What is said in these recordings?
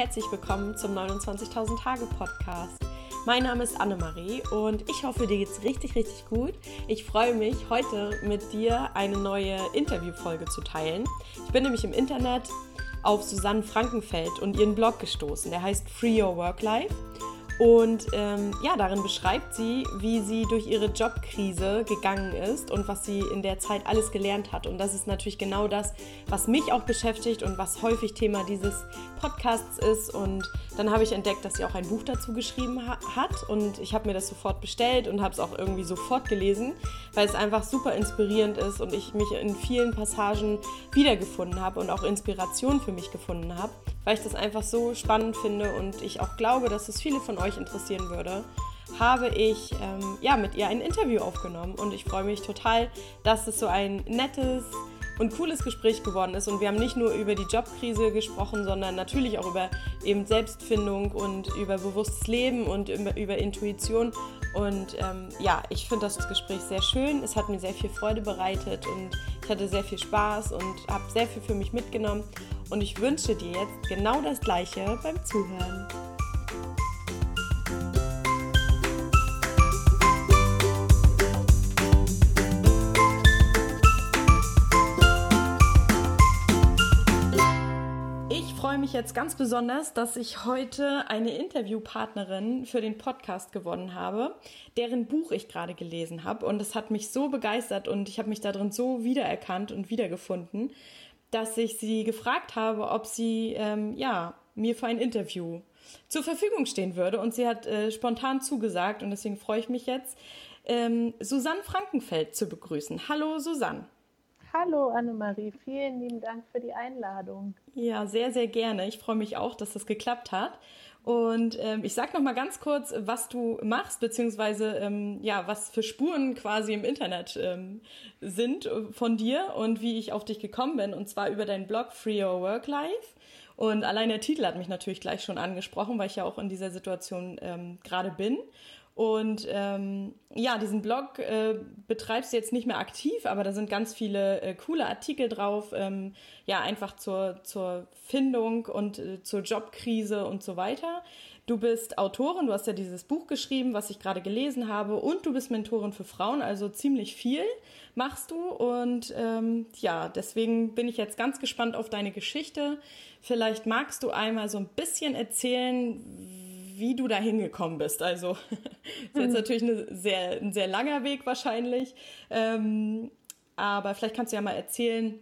herzlich willkommen zum 29.000 Tage Podcast. Mein Name ist Annemarie und ich hoffe, dir geht's richtig, richtig gut. Ich freue mich, heute mit dir eine neue Interviewfolge zu teilen. Ich bin nämlich im Internet auf Susanne Frankenfeld und ihren Blog gestoßen. Der heißt Free Your Work Life. Und ähm, ja, darin beschreibt sie, wie sie durch ihre Jobkrise gegangen ist und was sie in der Zeit alles gelernt hat. Und das ist natürlich genau das, was mich auch beschäftigt und was häufig Thema dieses Podcasts ist. Und dann habe ich entdeckt, dass sie auch ein Buch dazu geschrieben ha hat. Und ich habe mir das sofort bestellt und habe es auch irgendwie sofort gelesen, weil es einfach super inspirierend ist und ich mich in vielen Passagen wiedergefunden habe und auch Inspiration für mich gefunden habe, weil ich das einfach so spannend finde und ich auch glaube, dass es viele von euch interessieren würde habe ich ähm, ja, mit ihr ein Interview aufgenommen und ich freue mich total, dass es so ein nettes, und cooles Gespräch geworden ist. Und wir haben nicht nur über die Jobkrise gesprochen, sondern natürlich auch über eben Selbstfindung und über bewusstes Leben und über, über Intuition. Und ähm, ja, ich finde das Gespräch sehr schön. Es hat mir sehr viel Freude bereitet und ich hatte sehr viel Spaß und habe sehr viel für mich mitgenommen. Und ich wünsche dir jetzt genau das Gleiche beim Zuhören. Mich jetzt ganz besonders, dass ich heute eine Interviewpartnerin für den Podcast gewonnen habe, deren Buch ich gerade gelesen habe. Und es hat mich so begeistert und ich habe mich darin so wiedererkannt und wiedergefunden, dass ich sie gefragt habe, ob sie ähm, ja, mir für ein Interview zur Verfügung stehen würde. Und sie hat äh, spontan zugesagt und deswegen freue ich mich jetzt, ähm, Susanne Frankenfeld zu begrüßen. Hallo Susanne. Hallo Annemarie, vielen lieben Dank für die Einladung. Ja, sehr, sehr gerne. Ich freue mich auch, dass das geklappt hat. Und ähm, ich sage noch mal ganz kurz, was du machst, beziehungsweise ähm, ja, was für Spuren quasi im Internet ähm, sind von dir und wie ich auf dich gekommen bin. Und zwar über deinen Blog Free Your Work Life. Und allein der Titel hat mich natürlich gleich schon angesprochen, weil ich ja auch in dieser Situation ähm, gerade bin. Und ähm, ja, diesen Blog äh, betreibst du jetzt nicht mehr aktiv, aber da sind ganz viele äh, coole Artikel drauf, ähm, ja, einfach zur, zur Findung und äh, zur Jobkrise und so weiter. Du bist Autorin, du hast ja dieses Buch geschrieben, was ich gerade gelesen habe, und du bist Mentorin für Frauen, also ziemlich viel machst du. Und ähm, ja, deswegen bin ich jetzt ganz gespannt auf deine Geschichte. Vielleicht magst du einmal so ein bisschen erzählen, wie du da hingekommen bist. Also ist jetzt hm. natürlich eine sehr, ein sehr langer Weg wahrscheinlich. Ähm, aber vielleicht kannst du ja mal erzählen,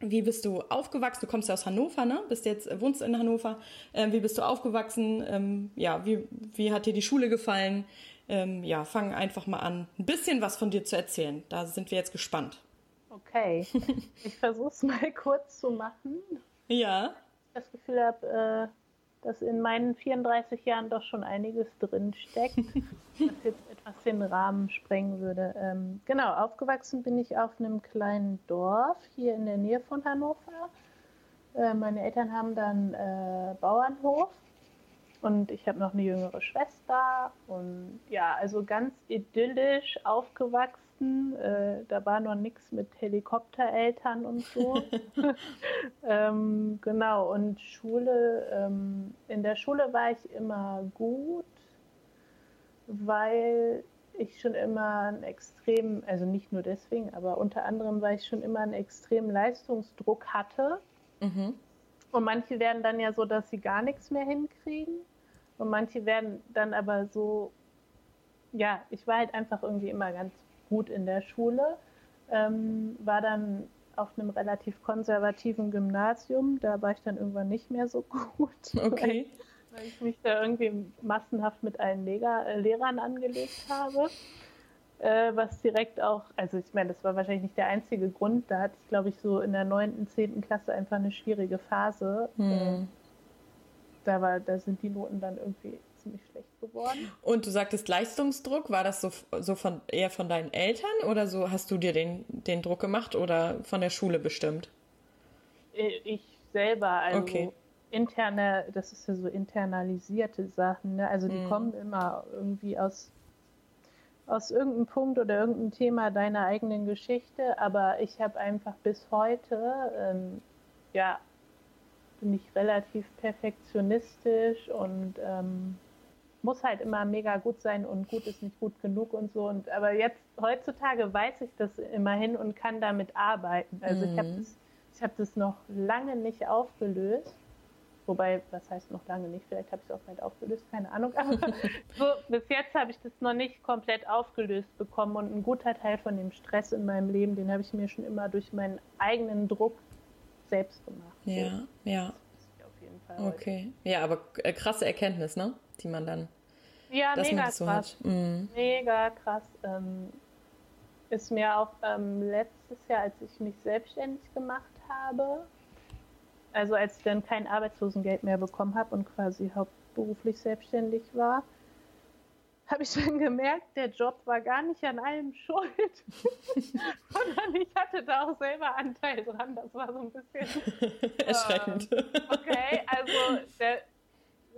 wie bist du aufgewachsen? Du kommst ja aus Hannover, ne? Bist jetzt, wohnst in Hannover. Ähm, wie bist du aufgewachsen? Ähm, ja, wie, wie hat dir die Schule gefallen? Ähm, ja, fang einfach mal an, ein bisschen was von dir zu erzählen. Da sind wir jetzt gespannt. Okay, ich versuche es mal kurz zu machen. Ja. Ich das Gefühl habe, äh, dass in meinen 34 Jahren doch schon einiges drin steckt, was jetzt etwas den Rahmen sprengen würde. Ähm, genau, aufgewachsen bin ich auf einem kleinen Dorf hier in der Nähe von Hannover. Äh, meine Eltern haben dann äh, Bauernhof und ich habe noch eine jüngere Schwester und ja, also ganz idyllisch aufgewachsen Weihnachten. Äh, da war noch nichts mit Helikoptereltern und so. ähm, genau, und Schule, ähm, in der Schule war ich immer gut, weil ich schon immer einen extremen, also nicht nur deswegen, aber unter anderem, weil ich schon immer einen extremen Leistungsdruck hatte. Mhm. Und manche werden dann ja so, dass sie gar nichts mehr hinkriegen. Und manche werden dann aber so, ja, ich war halt einfach irgendwie immer ganz gut in der Schule, ähm, war dann auf einem relativ konservativen Gymnasium. Da war ich dann irgendwann nicht mehr so gut. Okay. Weil, weil ich mich da irgendwie massenhaft mit allen Leger, äh, Lehrern angelegt habe. Äh, was direkt auch, also ich meine, das war wahrscheinlich nicht der einzige Grund. Da hatte ich, glaube ich, so in der 9., 10. Klasse einfach eine schwierige Phase. Hm. Äh, da, war, da sind die Noten dann irgendwie ziemlich schlecht geworden. Und du sagtest Leistungsdruck, war das so, so von, eher von deinen Eltern oder so hast du dir den, den Druck gemacht oder von der Schule bestimmt? Ich selber, also okay. interne, das ist ja so internalisierte Sachen, ne? also die mhm. kommen immer irgendwie aus aus irgendeinem Punkt oder irgendeinem Thema deiner eigenen Geschichte, aber ich habe einfach bis heute ähm, ja bin ich relativ perfektionistisch und ähm, muss halt immer mega gut sein und gut ist nicht gut genug und so. Und aber jetzt heutzutage weiß ich das immerhin und kann damit arbeiten. Also mhm. ich habe das, ich hab das noch lange nicht aufgelöst. Wobei, was heißt noch lange nicht? Vielleicht habe ich es auch bald aufgelöst, keine Ahnung. Aber so, bis jetzt habe ich das noch nicht komplett aufgelöst bekommen. Und ein guter Teil von dem Stress in meinem Leben, den habe ich mir schon immer durch meinen eigenen Druck selbst gemacht. Ja, so. ja. Okay. Heute. Ja, aber äh, krasse Erkenntnis, ne? Die man dann. Ja, mega so krass. Mhm. Mega krass. Ähm, ist mir auch ähm, letztes Jahr, als ich mich selbstständig gemacht habe, also als ich dann kein Arbeitslosengeld mehr bekommen habe und quasi hauptberuflich selbstständig war, habe ich dann gemerkt, der Job war gar nicht an allem schuld, sondern ich hatte da auch selber Anteil dran. Das war so ein bisschen erschreckend. Äh, okay, also der,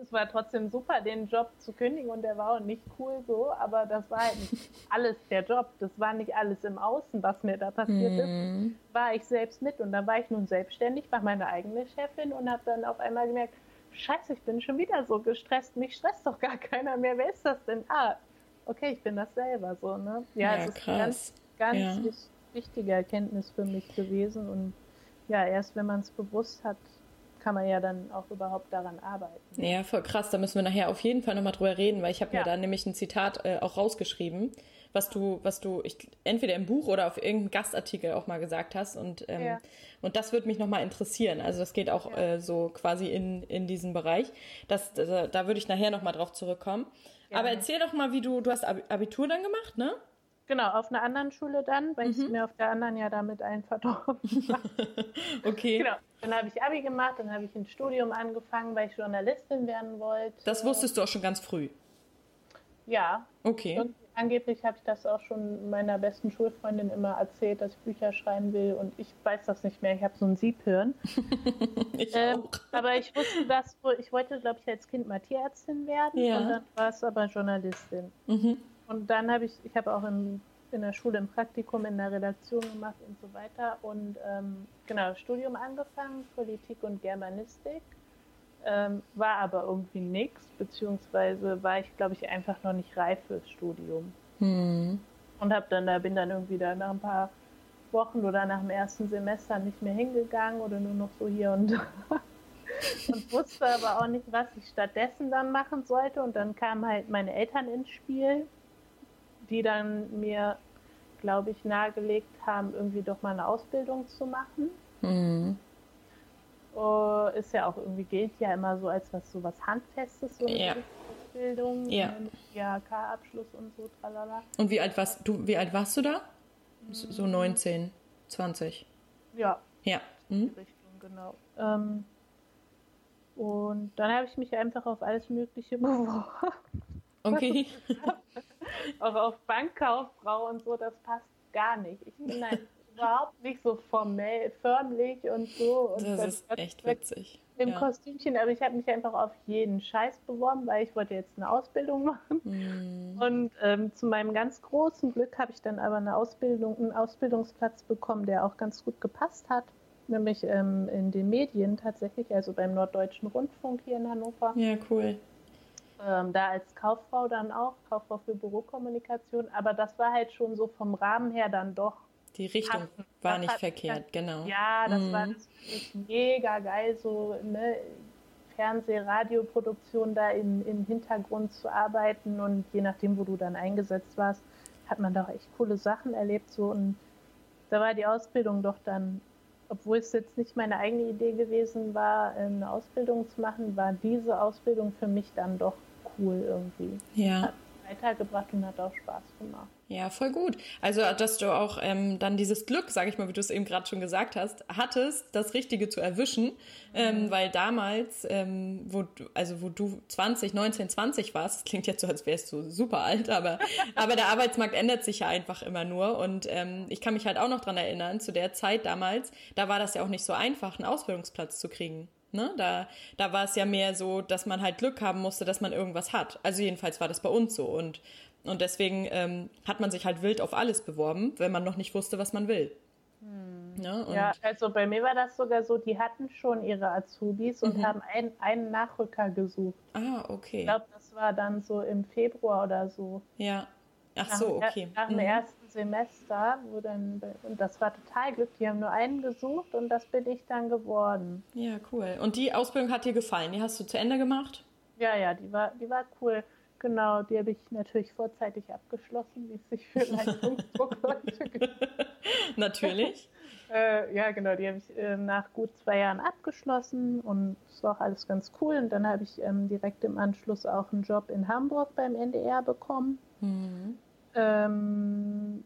es war trotzdem super, den Job zu kündigen und der war auch nicht cool so, aber das war halt nicht alles der Job. Das war nicht alles im Außen, was mir da passiert mm. ist. Mhm. War ich selbst mit und dann war ich nun selbstständig, war meine eigene Chefin und habe dann auf einmal gemerkt, Scheiße, ich bin schon wieder so gestresst. Mich stresst doch gar keiner mehr. Wer ist das denn? Ah, okay, ich bin das selber so, ne? Ja, ja es ist krass. ganz, ganz ja. wichtige Erkenntnis für mich gewesen und ja, erst wenn man es bewusst hat, kann man ja dann auch überhaupt daran arbeiten. Ja, voll krass. Da müssen wir nachher auf jeden Fall nochmal drüber reden, weil ich habe ja. mir da nämlich ein Zitat äh, auch rausgeschrieben, was du, was du ich, entweder im Buch oder auf irgendeinem Gastartikel auch mal gesagt hast. Und, ähm, ja. und das würde mich nochmal interessieren. Also das geht auch ja. äh, so quasi in, in diesen Bereich. Das, da, da würde ich nachher nochmal drauf zurückkommen. Aber erzähl doch mal, wie du, du hast Abitur dann gemacht, ne? Genau, auf einer anderen Schule dann, weil mhm. ich mir auf der anderen ja damit allen verdorben Okay. Genau. Dann habe ich Abi gemacht, dann habe ich ein Studium angefangen, weil ich Journalistin werden wollte. Das wusstest du auch schon ganz früh? Ja. Okay. Und angeblich habe ich das auch schon meiner besten Schulfreundin immer erzählt, dass ich Bücher schreiben will und ich weiß das nicht mehr. Ich habe so ein Siebhirn. ich ähm, auch. Aber ich wusste das, ich wollte, glaube ich, als Kind mal Tierärztin werden ja. und dann war es aber Journalistin. Mhm. Und dann habe ich, ich habe auch im, in der Schule ein Praktikum in der Redaktion gemacht und so weiter. Und ähm, genau, Studium angefangen, Politik und Germanistik. Ähm, war aber irgendwie nichts, beziehungsweise war ich, glaube ich, einfach noch nicht reif fürs Studium. Hm. Und habe dann da bin dann irgendwie da nach ein paar Wochen oder nach dem ersten Semester nicht mehr hingegangen oder nur noch so hier und da. und wusste aber auch nicht, was ich stattdessen dann machen sollte. Und dann kamen halt meine Eltern ins Spiel die dann mir, glaube ich, nahegelegt haben, irgendwie doch mal eine Ausbildung zu machen. Mhm. Uh, ist ja auch irgendwie gilt ja immer so als was so was Handfestes, so eine ja. Ausbildung, ja. IHK-Abschluss und so, tralala. Und wie alt warst du, wie alt warst du da? So 19, 20? Ja. Ja. Mhm. Richtung, genau. Ähm, und dann habe ich mich einfach auf alles Mögliche beworben. Okay. auch auf Bankkauffrau und so, das passt gar nicht. Ich bin halt überhaupt nicht so formell, förmlich und so. Und das ist echt witzig. Im ja. Kostümchen, aber ich habe mich einfach auf jeden Scheiß beworben, weil ich wollte jetzt eine Ausbildung machen. Mm. Und ähm, zu meinem ganz großen Glück habe ich dann aber eine Ausbildung, einen Ausbildungsplatz bekommen, der auch ganz gut gepasst hat. Nämlich ähm, in den Medien tatsächlich, also beim Norddeutschen Rundfunk hier in Hannover. Ja, cool ähm, da als Kauffrau dann auch, Kauffrau für Bürokommunikation, aber das war halt schon so vom Rahmen her dann doch. Die Richtung passend. war das nicht verkehrt, dann, genau. Ja, das mhm. war das mega geil, so ne, Fernseh-, Radioproduktion da im, im Hintergrund zu arbeiten und je nachdem, wo du dann eingesetzt warst, hat man da auch echt coole Sachen erlebt so und da war die Ausbildung doch dann obwohl es jetzt nicht meine eigene Idee gewesen war, eine Ausbildung zu machen, war diese Ausbildung für mich dann doch cool irgendwie. Ja. Hat weitergebracht und hat auch Spaß gemacht. Ja, voll gut. Also, dass du auch ähm, dann dieses Glück, sage ich mal, wie du es eben gerade schon gesagt hast, hattest, das Richtige zu erwischen, ähm, mhm. ähm, weil damals, ähm, wo du, also wo du 20, 19, 20 warst, klingt jetzt so, als wärst du super alt, aber aber der Arbeitsmarkt ändert sich ja einfach immer nur und ähm, ich kann mich halt auch noch dran erinnern, zu der Zeit damals, da war das ja auch nicht so einfach, einen Ausbildungsplatz zu kriegen. Ne? Da, da war es ja mehr so, dass man halt Glück haben musste, dass man irgendwas hat. Also jedenfalls war das bei uns so. Und, und deswegen ähm, hat man sich halt wild auf alles beworben, wenn man noch nicht wusste, was man will. Hm. Ne? Und Ja, also bei mir war das sogar so, die hatten schon ihre Azubis und Mhm. haben ein, einen Nachrücker gesucht. Ah, okay. Ich glaube, das war dann so im Februar oder so. Ja. Ach Nach so, dem okay. Nach dem Mhm. ersten Semester, wo dann, und das war total Glück, die haben nur einen gesucht und das bin ich dann geworden. Ja, cool. Und die Ausbildung hat dir gefallen? Die hast du zu Ende gemacht? Ja, ja, die war, die war cool. Genau, die habe ich natürlich vorzeitig abgeschlossen, wie es sich für Leistungsdruckleute gibt. Natürlich. Äh, ja, genau, die habe ich äh, nach gut zwei Jahren abgeschlossen und es war auch alles ganz cool. Und dann habe ich ähm, direkt im Anschluss auch einen Job in Hamburg beim NDR bekommen. Mhm. Ähm,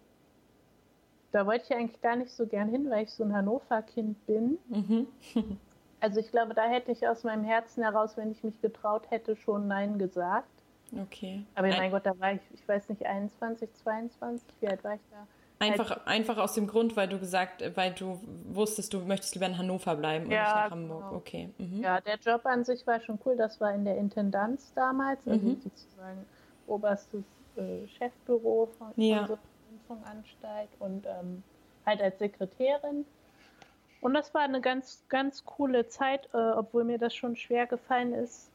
da wollte ich eigentlich gar nicht so gern hin, weil ich so ein Hannover-Kind bin. Mhm. Also ich glaube, da hätte ich aus meinem Herzen heraus, wenn ich mich getraut hätte, schon Nein gesagt. Okay. Aber Ein- mein Gott, da war ich, ich weiß nicht, 21, 22, wie alt war ich da? Einfach, einfach aus dem Grund, weil du gesagt, weil du wusstest, du möchtest lieber in Hannover bleiben und Ja, nicht nach Hamburg. genau. Okay. Mhm. Ja, der Job an sich war schon cool. Das war in der Intendanz damals, also Mhm. sozusagen oberstes äh, Chefbüro von, Ja. von Rundfunkanstalt und ähm, halt als Sekretärin. Und das war eine ganz, ganz coole Zeit, äh, obwohl mir das schon schwer gefallen ist,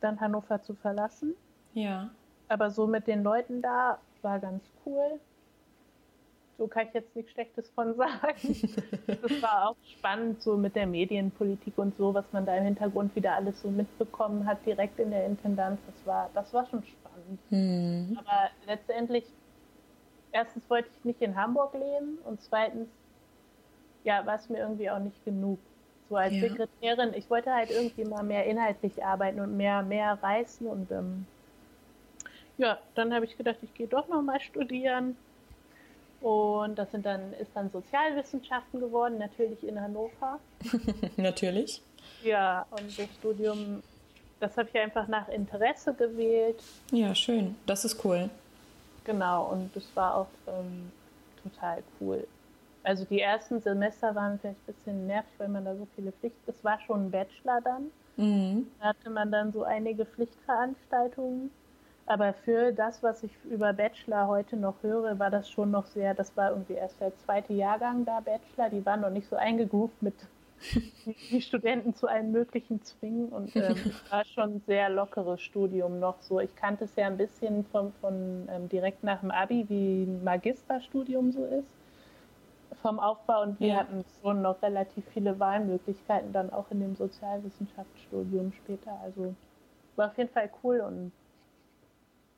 dann Hannover zu verlassen. Ja. Aber so mit den Leuten da war ganz cool. So kann ich jetzt nichts Schlechtes von sagen. Das war auch spannend, so mit der Medienpolitik und so, was man da im Hintergrund wieder alles so mitbekommen hat, direkt in der Intendanz. Das war, das war schon spannend. Mhm. Aber letztendlich, erstens wollte ich nicht in Hamburg leben und zweitens, ja, war es mir irgendwie auch nicht genug. So als Ja. Sekretärin, ich wollte halt irgendwie mal mehr inhaltlich arbeiten und mehr, mehr reißen und ähm, ja, dann habe ich gedacht, ich gehe doch noch mal studieren. Und das sind dann, ist dann Sozialwissenschaften geworden, natürlich in Hannover. Natürlich. Ja, und das Studium, das habe ich einfach nach Interesse gewählt. Ja, schön. Das ist cool. Genau, und das war auch ähm, total cool. Also die ersten Semester waren vielleicht ein bisschen nervig, weil man da so viele Pflichten. Es war schon ein Bachelor dann. Mhm. Da hatte man dann so einige Pflichtveranstaltungen. Aber für das, was ich über Bachelor heute noch höre, war das schon noch sehr, das war irgendwie erst der zweite Jahrgang da, Bachelor. Die waren noch nicht so eingegroovt mit die, die Studenten zu allem Möglichen zwingen. Und ähm, war schon ein sehr lockeres Studium noch so. Ich kannte es ja ein bisschen von, von ähm, direkt nach dem Abi, wie ein Magisterstudium so ist. Vom Aufbau und wir Ja. hatten schon noch relativ viele Wahlmöglichkeiten dann auch in dem Sozialwissenschaftsstudium später. Also war auf jeden Fall cool und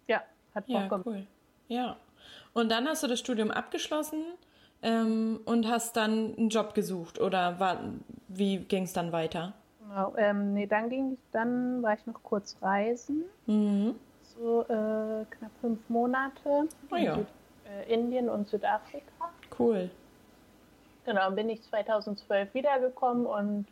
ja, hat Bock Ja, gemacht. cool. Ja. Und dann hast du das Studium abgeschlossen ähm, und hast dann einen Job gesucht oder war, wie ging es dann weiter? Genau. Ähm, nee, dann ging dann war ich noch kurz reisen, Mhm. so äh, knapp fünf Monate Oh in ja. Süd, äh, Indien und Südafrika. Cool. Genau, bin ich 2012 wiedergekommen und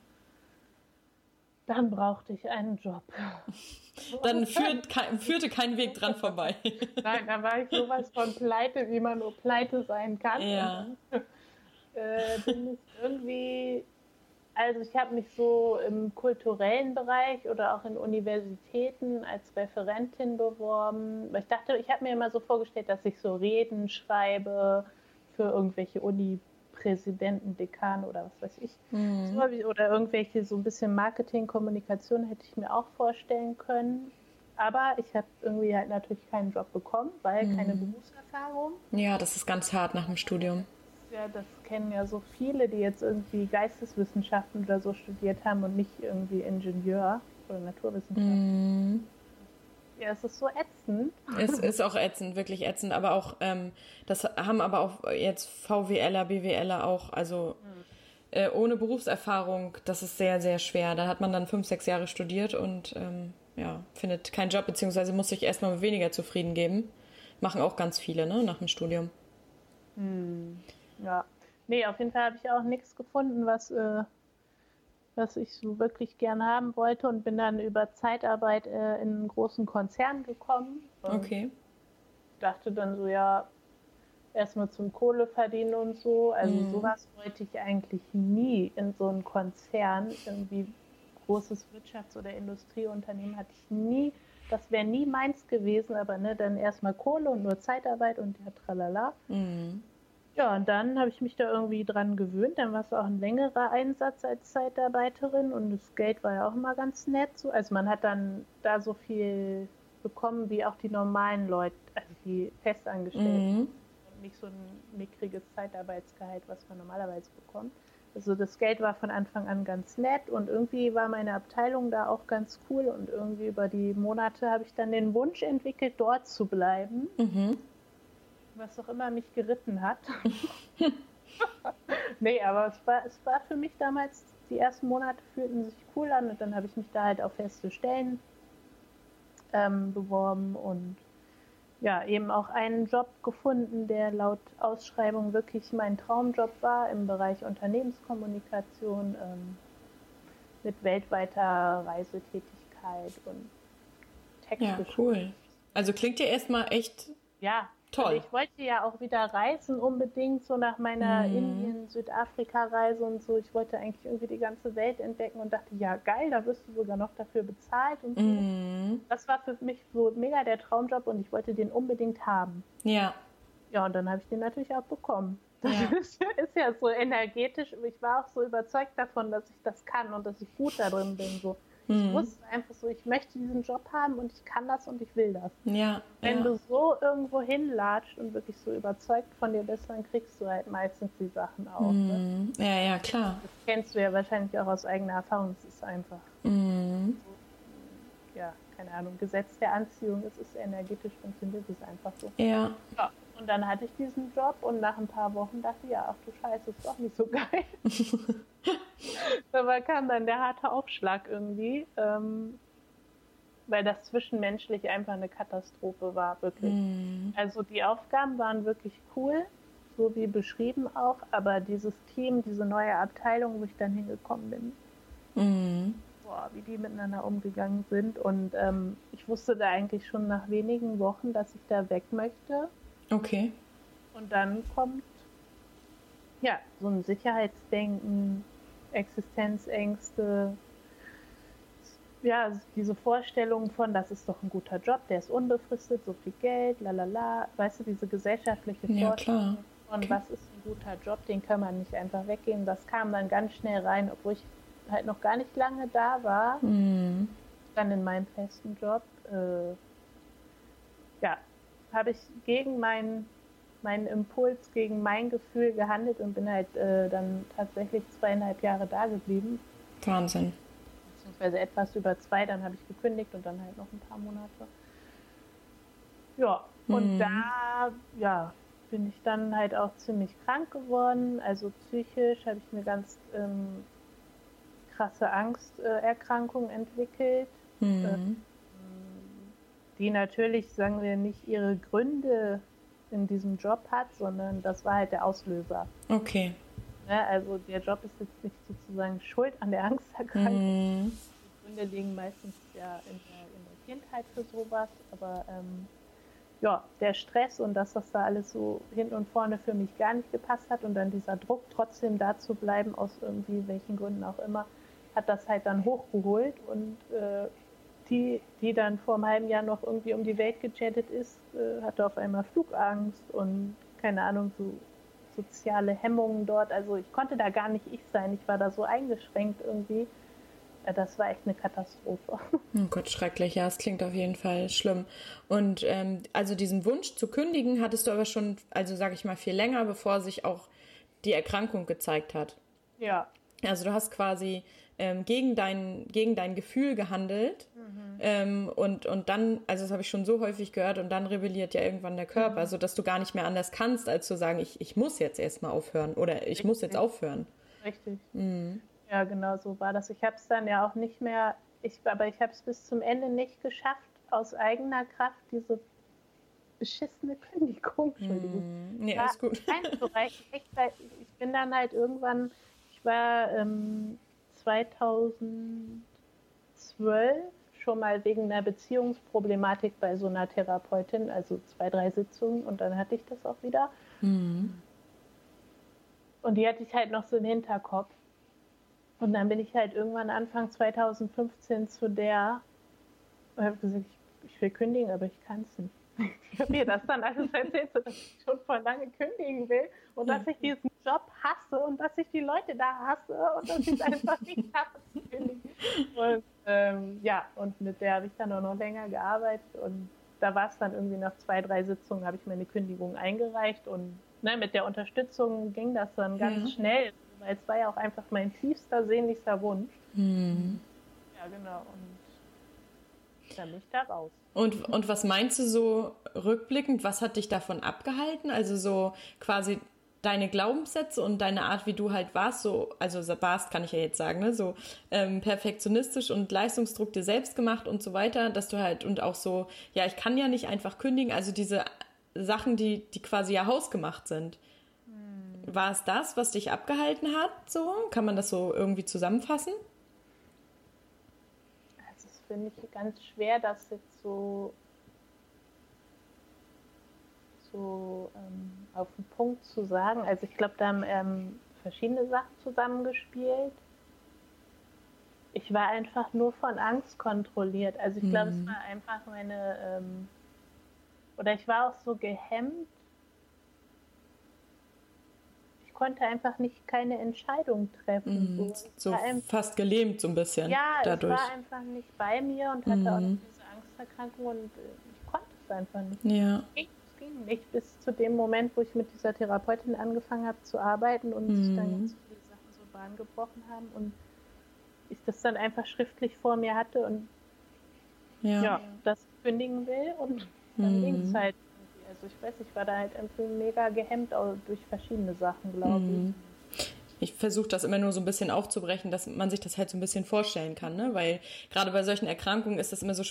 dann brauchte ich einen Job. Dann führt, kein, führte kein Weg dran vorbei. Nein, da war ich sowas von pleite, wie man nur pleite sein kann. Ja. Und äh, bin ich irgendwie, also ich habe mich so im kulturellen Bereich oder auch in Universitäten als Referentin beworben. Ich dachte, ich habe mir immer so vorgestellt, dass ich so Reden schreibe für irgendwelche Uni-Präsidenten, Dekan oder was weiß ich. Mhm. So oder irgendwelche so ein bisschen Marketing, Kommunikation hätte ich mir auch vorstellen können. Aber ich habe irgendwie halt natürlich keinen Job bekommen, weil keine Berufserfahrung. Ja, das ist ganz hart nach dem Studium. Ja, das kennen ja so viele, die jetzt irgendwie Geisteswissenschaften oder so studiert haben und nicht irgendwie Ingenieur oder Naturwissenschaften. Mhm. Ja, es ist so ätzend. Es ist auch ätzend, wirklich ätzend, aber auch, ähm, das haben aber auch jetzt VWLer, BWLer auch, also äh, ohne Berufserfahrung, das ist sehr, sehr schwer. Da hat man dann fünf, sechs Jahre studiert und ähm, ja, findet keinen Job, beziehungsweise muss sich erstmal weniger zufrieden geben. Machen auch ganz viele, ne, nach dem Studium. Ja. Nee, auf jeden Fall habe ich auch nichts gefunden, was, äh, was ich so wirklich gern haben wollte und bin dann über Zeitarbeit äh, in einen großen Konzern gekommen. Okay. dachte dann so, ja, erstmal zum Kohle verdienen und so. Also Mhm. sowas wollte ich eigentlich nie in so einen Konzern, irgendwie großes Wirtschafts- oder Industrieunternehmen hatte ich nie. Das wäre nie meins gewesen, aber ne, dann erstmal Kohle und nur Zeitarbeit und ja, tralala. Mhm. Ja, und dann habe ich mich da irgendwie dran gewöhnt. Dann war es auch ein längerer Einsatz als Zeitarbeiterin und das Geld war ja auch immer ganz nett. So. Also man hat dann da so viel bekommen wie auch die normalen Leute, also die Festangestellten. Mhm. Und nicht so ein mickriges Zeitarbeitsgehalt, was man normalerweise bekommt. Also das Geld war von Anfang an ganz nett und irgendwie war meine Abteilung da auch ganz cool und irgendwie über die Monate habe ich dann den Wunsch entwickelt, dort zu bleiben. Mhm was auch immer mich geritten hat. nee, aber es war, es war für mich damals, die ersten Monate fühlten sich cool an und dann habe ich mich da halt auf feste Stellen ähm, beworben und ja, eben auch einen Job gefunden, der laut Ausschreibung wirklich mein Traumjob war im Bereich Unternehmenskommunikation ähm, mit weltweiter Reisetätigkeit und Texte. Ja, cool. Also klingt ja erstmal echt ja, Toll. Also ich wollte ja auch wieder reisen unbedingt, so nach meiner mm. Indien-Südafrika-Reise und so. Ich wollte eigentlich irgendwie die ganze Welt entdecken und dachte, ja geil, da wirst du sogar noch dafür bezahlt und so. Mm. Das war für mich so mega der Traumjob und ich wollte den unbedingt haben. Ja. Ja, und dann habe ich den natürlich auch bekommen. Das ja. Ist, ist, ja so energetisch. Ich war auch so überzeugt davon, dass ich das kann und dass ich gut da drin bin. So. Ich mhm. wusste einfach so, ich möchte diesen Job haben und ich kann das und ich will das. Ja. Wenn ja. du so irgendwo hinlatscht und wirklich so überzeugt von dir bist, dann kriegst du halt meistens die Sachen auch. Mhm. Ne? Ja, ja, klar. Das kennst du ja wahrscheinlich auch aus eigener Erfahrung. Es ist einfach. Mhm. ja, keine Ahnung, Gesetz der Anziehung, es ist energetisch funktioniert es einfach so. Ja. ja. Und dann hatte ich diesen Job und nach ein paar Wochen dachte ich, ja, ach du Scheiße, ist doch nicht so geil. Dabei kam dann der harte Aufschlag irgendwie, ähm, weil das zwischenmenschlich einfach eine Katastrophe war, wirklich. Mm. Also die Aufgaben waren wirklich cool, so wie beschrieben auch, aber dieses Team, diese neue Abteilung, wo ich dann hingekommen bin, mm. boah, wie die miteinander umgegangen sind und ähm, ich wusste da eigentlich schon nach wenigen Wochen, dass ich da weg möchte. Okay. Und dann kommt ja so ein Sicherheitsdenken, Existenzängste, ja, diese Vorstellung von, das ist doch ein guter Job, der ist unbefristet, so viel Geld, lalala, weißt du, diese gesellschaftliche ja, Vorstellung von, okay. was ist ein guter Job, den kann man nicht einfach weggehen. Das kam dann ganz schnell rein, obwohl ich halt noch gar nicht lange da war, mhm. dann in meinem festen Job, äh, habe ich gegen meinen meinen Impuls gegen mein Gefühl gehandelt und bin halt äh, dann tatsächlich zweieinhalb Jahre da geblieben. Wahnsinn. Beziehungsweise etwas über zwei, dann habe ich gekündigt und dann halt noch ein paar Monate. Ja, und mhm. da ja, bin ich dann halt auch ziemlich krank geworden. Also psychisch habe ich eine ganz ähm, krasse Angsterkrankung entwickelt. Mhm. Die natürlich, sagen wir, nicht ihre Gründe in diesem Job hat, sondern das war halt der Auslöser. Okay. Ja, also der Job ist jetzt nicht sozusagen schuld an der Angsterkrankung. Mm. Die Gründe liegen meistens ja in der, in der Kindheit für sowas, aber ähm, ja, der Stress und das, was da alles so hinten und vorne für mich gar nicht gepasst hat und dann dieser Druck, trotzdem da zu bleiben, aus irgendwie welchen Gründen auch immer, hat das halt dann hochgeholt und äh, die, die dann vor einem halben Jahr noch irgendwie um die Welt gechattet ist, äh, hatte auf einmal Flugangst und keine Ahnung, so soziale Hemmungen dort. Also ich konnte da gar nicht ich sein. Ich war da so eingeschränkt irgendwie. Das war echt eine Katastrophe. Oh Gott, schrecklich. Ja, es klingt auf jeden Fall schlimm. Und ähm, also diesen Wunsch zu kündigen hattest du aber schon, also sage ich mal, viel länger, bevor sich auch die Erkrankung gezeigt hat. Ja. Also du hast quasi ähm, gegen, dein, gegen dein Gefühl gehandelt. Mhm. Ähm, und, und dann, also das habe ich schon so häufig gehört, und dann rebelliert ja irgendwann der Körper, mhm. sodass du gar nicht mehr anders kannst, als zu sagen, ich, ich muss jetzt erstmal aufhören oder ich Richtig. muss jetzt aufhören. Richtig. Mhm. Ja, genau so war das. Ich habe es dann ja auch nicht mehr, ich, aber ich habe es bis zum Ende nicht geschafft, aus eigener Kraft diese beschissene Kündigung. Entschuldigung. Mm, nee, alles gut. Ich bin dann halt irgendwann, ich war ähm, 2012 schon mal wegen einer Beziehungsproblematik bei so einer Therapeutin, also zwei, drei Sitzungen und dann hatte ich das auch wieder. Mhm. Und die hatte ich halt noch so im Hinterkopf. Und dann bin ich halt irgendwann Anfang 2015 zu der und habe gesagt, ich, ich will kündigen, aber ich kann es nicht. ich habe mir das dann alles erzählt, dass ich schon vor lange kündigen will und dass ich diesen Job hasse und dass ich die Leute da hasse und dass ich es einfach nicht kündigen. Und ähm, ja, und mit der habe ich dann auch noch länger gearbeitet und da war es dann irgendwie nach zwei, drei Sitzungen habe ich meine Kündigung eingereicht und ne, mit der Unterstützung ging das dann ganz mhm. schnell, weil es war ja auch einfach mein tiefster, sehnlichster Wunsch. Mhm. Ja, genau. Und dann bin ich da raus. Und, und was meinst du so rückblickend, was hat dich davon abgehalten? Also so quasi deine Glaubenssätze und deine Art, wie du halt warst, so, also warst, kann ich ja jetzt sagen, ne, so ähm, perfektionistisch und Leistungsdruck dir selbst gemacht und so weiter, dass du halt und auch so, ja, ich kann ja nicht einfach kündigen, also diese Sachen, die, die quasi ja hausgemacht sind. Hm. War es das, was dich abgehalten hat, so? Kann man das so irgendwie zusammenfassen? Also, das finde ich ganz schwer, das jetzt so so ähm, auf den Punkt zu sagen. Also ich glaube, da haben ähm, verschiedene Sachen zusammengespielt. Ich war einfach nur von Angst kontrolliert. Also ich glaube, mhm. es war einfach meine, ähm, oder ich war auch so gehemmt. Ich konnte einfach nicht keine Entscheidung treffen. Mhm. So, so fast gelähmt so ein bisschen. Ja, dadurch. ich war einfach nicht bei mir und hatte mhm. auch diese Angsterkrankung und äh, ich konnte es einfach nicht. Ja. Ich nicht bis zu dem Moment, wo ich mit dieser Therapeutin angefangen habe zu arbeiten und mhm. sich dann ganz viele Sachen so Bahn gebrochen haben und ich das dann einfach schriftlich vor mir hatte und ja, ja das kündigen will und dann mhm. ging es halt irgendwie. Also ich weiß, ich war da halt irgendwie mega gehemmt durch verschiedene Sachen, glaube mhm. ich ich versuche das immer nur so ein bisschen aufzubrechen, dass man sich das halt so ein bisschen vorstellen kann, ne? Weil gerade bei solchen Erkrankungen ist das immer so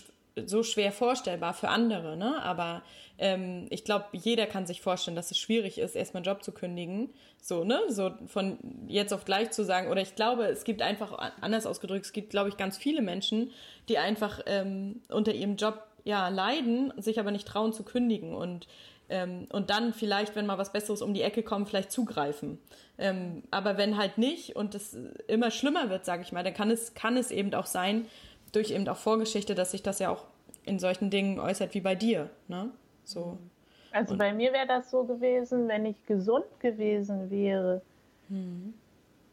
so schwer vorstellbar für andere, ne? Aber ähm, ich glaube, jeder kann sich vorstellen, dass es schwierig ist, erstmal einen Job zu kündigen. So, ne? So von jetzt auf gleich zu sagen. Oder ich glaube, es gibt einfach, anders ausgedrückt, es gibt, glaube ich, ganz viele Menschen, die einfach ähm, unter ihrem Job ja leiden, sich aber nicht trauen zu kündigen und ähm, und dann vielleicht, wenn mal was Besseres um die Ecke kommt, vielleicht zugreifen. Ähm, aber wenn halt nicht und es immer schlimmer wird, sage ich mal, dann kann es kann es eben auch sein, durch eben auch Vorgeschichte, dass sich das ja auch in solchen Dingen äußert wie bei dir. Ne? So. Also Und bei mir wäre das so gewesen, wenn ich gesund gewesen wäre, mhm.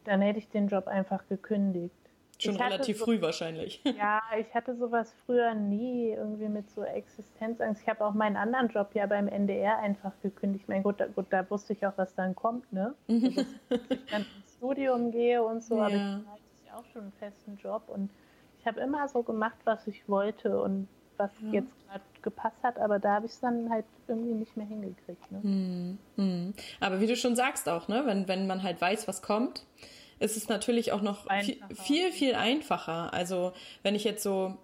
dann hätte ich den Job einfach gekündigt. Schon ich relativ so, früh wahrscheinlich. Ja, ich hatte sowas früher nie irgendwie mit so Existenzangst. Ich habe auch meinen anderen Job ja beim NDR einfach gekündigt. Ich meine, gut, da, gut, da wusste ich auch, was dann kommt, ne? Also, dass ich dann ins Studium gehe und so, ja. aber ich hatte ja auch schon einen festen Job und ich habe immer so gemacht, was ich wollte und was ja. jetzt gerade gepasst hat, aber da habe ich es dann halt irgendwie nicht mehr hingekriegt. Ne? Hm, hm. Aber wie du schon sagst auch, ne, wenn, wenn man halt weiß, was kommt, ist es natürlich auch noch viel, viel, viel einfacher. Also wenn ich jetzt so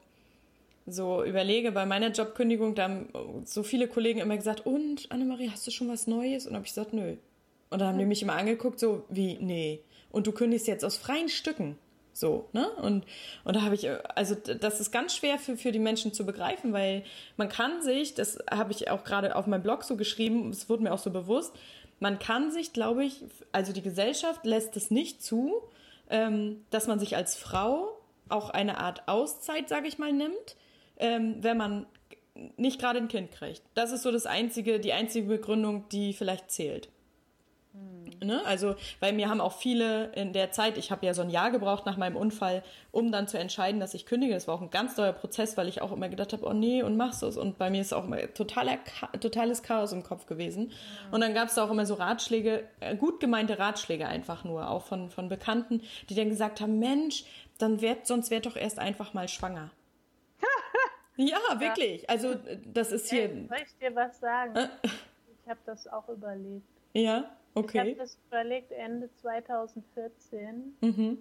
so überlege, bei meiner Jobkündigung, da haben so viele Kollegen immer gesagt, und Annemarie, hast du schon was Neues? Und habe ich gesagt, nö. Und dann haben die mich immer angeguckt, so wie, nee. Und du kündigst jetzt aus freien Stücken. So, ne? Und, und da habe ich, also das ist ganz schwer für, für die Menschen zu begreifen, weil man kann sich, das habe ich auch gerade auf meinem Blog so geschrieben, es wurde mir auch so bewusst, man kann sich, glaube ich, also die Gesellschaft lässt es nicht zu, ähm, dass man sich als Frau auch eine Art Auszeit, sage ich mal, nimmt, ähm, wenn man nicht gerade ein Kind kriegt. Das ist so das einzige, die einzige Begründung, die vielleicht zählt. Mhm. Ne? Also, weil mir haben auch viele in der Zeit, ich habe ja so ein Jahr gebraucht nach meinem Unfall, um dann zu entscheiden, dass ich kündige. Das war auch ein ganz neuer Prozess, weil ich auch immer gedacht habe, oh nee, und machst du es? Und bei mir ist auch immer totaler, totales Chaos im Kopf gewesen. Mhm. Und dann gab es da auch immer so Ratschläge, äh, gut gemeinte Ratschläge einfach nur, auch von, von Bekannten, die dann gesagt haben, Mensch, dann werd, sonst werd doch erst einfach mal schwanger. ja, wirklich. Also, das ist hier. Ey, soll ich dir was sagen? Äh? ich habe das auch überlegt. Ja. Okay. Ich habe das überlegt Ende 2014. Mhm.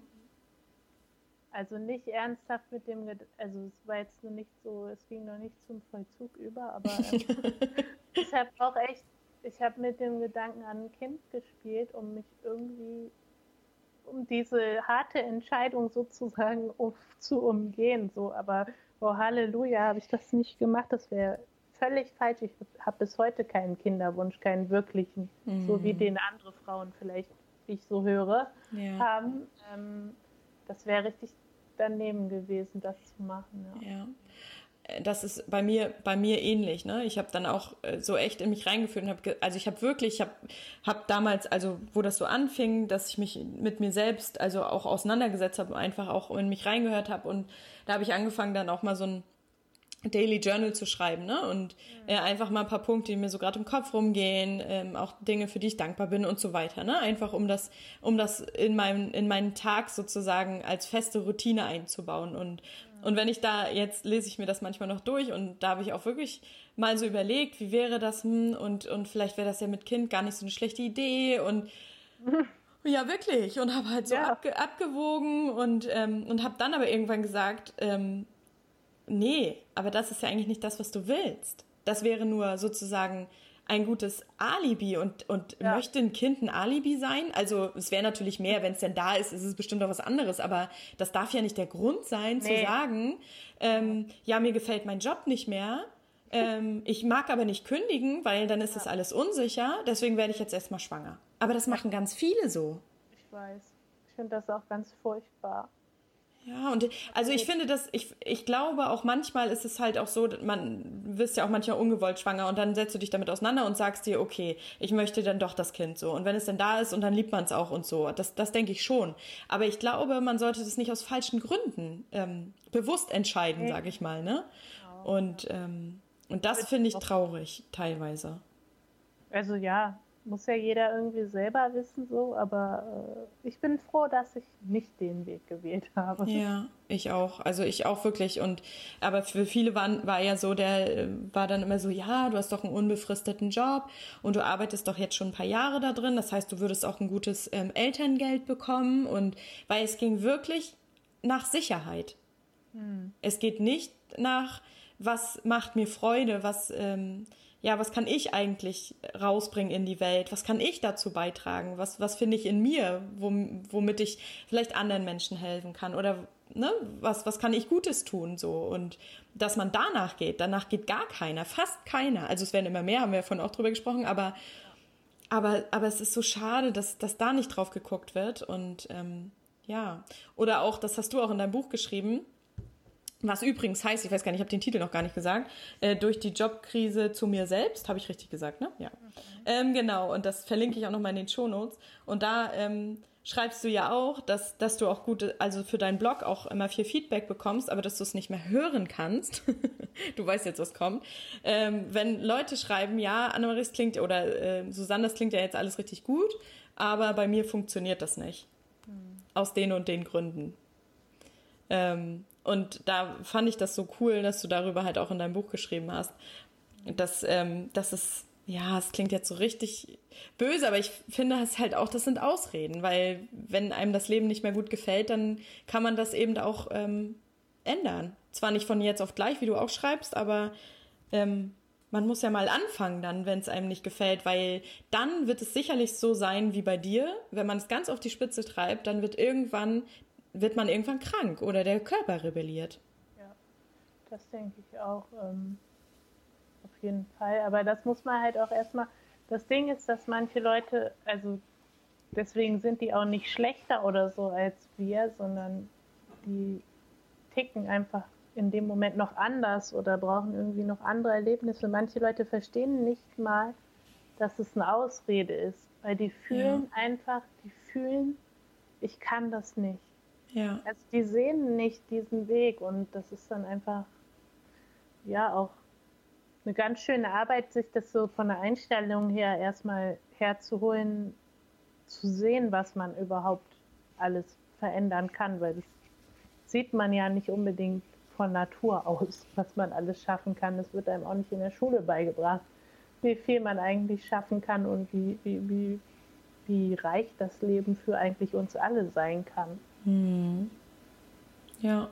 Also nicht ernsthaft mit dem, also es war jetzt nur nicht so, es ging noch nicht zum Vollzug über, aber ähm, ich habe auch echt, ich habe mit dem Gedanken an ein Kind gespielt, um mich irgendwie, um diese harte Entscheidung sozusagen um, zu umgehen, so, aber oh Halleluja, habe ich das nicht gemacht, das wäre völlig falsch. Ich habe bis heute keinen Kinderwunsch, keinen wirklichen, mhm. so wie mhm. den andere Frauen vielleicht, wie ich so höre, ja. haben. Ähm, das wäre richtig daneben gewesen, das zu machen. Ja. ja. das ist bei mir bei mir ähnlich. Ne? Ich habe dann auch äh, so echt in mich reingeführt und habe, also ich habe wirklich, ich habe hab damals, also wo das so anfing, dass ich mich mit mir selbst also auch auseinandergesetzt habe, einfach auch in mich reingehört habe und da habe ich angefangen dann auch mal so ein Daily Journal zu schreiben, ne? Und äh, einfach mal ein paar Punkte, die mir so gerade im Kopf rumgehen, ähm, auch Dinge, für die ich dankbar bin und so weiter, ne? Einfach um das, um das in meinem, in meinen Tag sozusagen als feste Routine einzubauen. Und, und wenn ich da, jetzt lese ich mir das manchmal noch durch und da habe ich auch wirklich mal so überlegt, wie wäre das, hm, und, und vielleicht wäre das ja mit Kind gar nicht so eine schlechte Idee und ja, wirklich. Und habe halt so Ja. abge abgewogen und, ähm, und habe dann aber irgendwann gesagt, ähm, nee, aber das ist ja eigentlich nicht das, was du willst. Das wäre nur sozusagen ein gutes Alibi und, und Ja. möchte ein Kind ein Alibi sein? Also es wäre natürlich mehr, wenn es denn da ist, ist es bestimmt auch was anderes, aber das darf ja nicht der Grund sein, zu Nee. sagen, ähm, ja, mir gefällt mein Job nicht mehr. Ähm, ich mag aber nicht kündigen, weil dann ist das alles unsicher. Deswegen werde ich jetzt erstmal schwanger. Aber das machen ganz viele so. Ich weiß. Ich finde das auch ganz furchtbar. Ja, und also ich finde das, ich, ich glaube auch manchmal ist es halt auch so, man wirst ja auch manchmal ungewollt schwanger und dann setzt du dich damit auseinander und sagst dir, okay, ich möchte dann doch das Kind so. Und wenn es dann da ist und dann liebt man es auch und so. Das, das denke ich schon. Aber ich glaube, man sollte das nicht aus falschen Gründen ähm, bewusst entscheiden, sage ich mal, ne? Und, ähm, und das finde ich traurig, teilweise. Also ja, muss ja jeder irgendwie selber wissen so, aber äh, ich bin froh, dass ich nicht den Weg gewählt habe. Ja, ich auch. Also ich auch wirklich. Und aber für viele waren, war ja so, der war dann immer so, ja, du hast doch einen unbefristeten Job und du arbeitest doch jetzt schon ein paar Jahre da drin. Das heißt, du würdest auch ein gutes ähm, Elterngeld bekommen. Und weil es ging wirklich nach Sicherheit. Es geht nicht nach, was macht mir Freude, was, ähm, ja, was kann ich eigentlich rausbringen in die Welt, was kann ich dazu beitragen, was, was finde ich in mir, wom, womit ich vielleicht anderen Menschen helfen kann? Oder ne, was, was kann ich Gutes tun so? Und dass man danach geht, danach geht gar keiner, fast keiner, also es werden immer mehr, haben wir ja vorhin auch drüber gesprochen, aber aber, aber es ist so schade, dass, dass da nicht drauf geguckt wird. Und ähm, ja, oder auch, das hast du auch in deinem Buch geschrieben, was übrigens heißt, ich weiß gar nicht, ich habe den Titel noch gar nicht gesagt, äh, durch die Jobkrise zu mir selbst, habe ich richtig gesagt, ne? Ja. Ähm, genau, und das verlinke ich auch nochmal in den Shownotes. Und da ähm, schreibst du ja auch, dass, dass du auch gute, also für deinen Blog auch immer viel Feedback bekommst, aber dass du es nicht mehr hören kannst. du weißt jetzt, was kommt. Ähm, wenn Leute schreiben, ja, Annemarie, das klingt, oder äh, Susanne, das klingt ja jetzt alles richtig gut, aber bei mir funktioniert das nicht. Aus den und den Gründen. Ähm, und da fand ich das so cool, dass du darüber halt auch in deinem Buch geschrieben hast. Dass, ähm, dass es, ja, es klingt jetzt so richtig böse, aber ich finde es halt auch, das sind Ausreden, weil wenn einem das Leben nicht mehr gut gefällt, dann kann man das eben auch ähm, ändern. Zwar nicht von jetzt auf gleich, wie du auch schreibst, aber ähm, man muss ja mal anfangen dann, wenn es einem nicht gefällt, weil dann wird es sicherlich so sein wie bei dir, wenn man es ganz auf die Spitze treibt, dann wird irgendwann wird man irgendwann krank oder der Körper rebelliert. Ja, das denke ich auch. Ähm, auf jeden Fall. Aber das muss man halt auch erstmal. Das Ding ist, dass manche Leute, also deswegen sind die auch nicht schlechter oder so als wir, sondern die ticken einfach in dem Moment noch anders oder brauchen irgendwie noch andere Erlebnisse. Manche Leute verstehen nicht mal, dass es eine Ausrede ist, weil die fühlen einfach, die fühlen, ich kann das nicht. Ja. Also die sehen nicht diesen Weg und das ist dann einfach ja auch eine ganz schöne Arbeit, sich das so von der Einstellung her erstmal herzuholen, zu sehen, was man überhaupt alles verändern kann, weil das sieht man ja nicht unbedingt von Natur aus, was man alles schaffen kann. Das wird einem auch nicht in der Schule beigebracht, wie viel man eigentlich schaffen kann und wie, wie, wie, wie reich das Leben für eigentlich uns alle sein kann. Hm. Ja.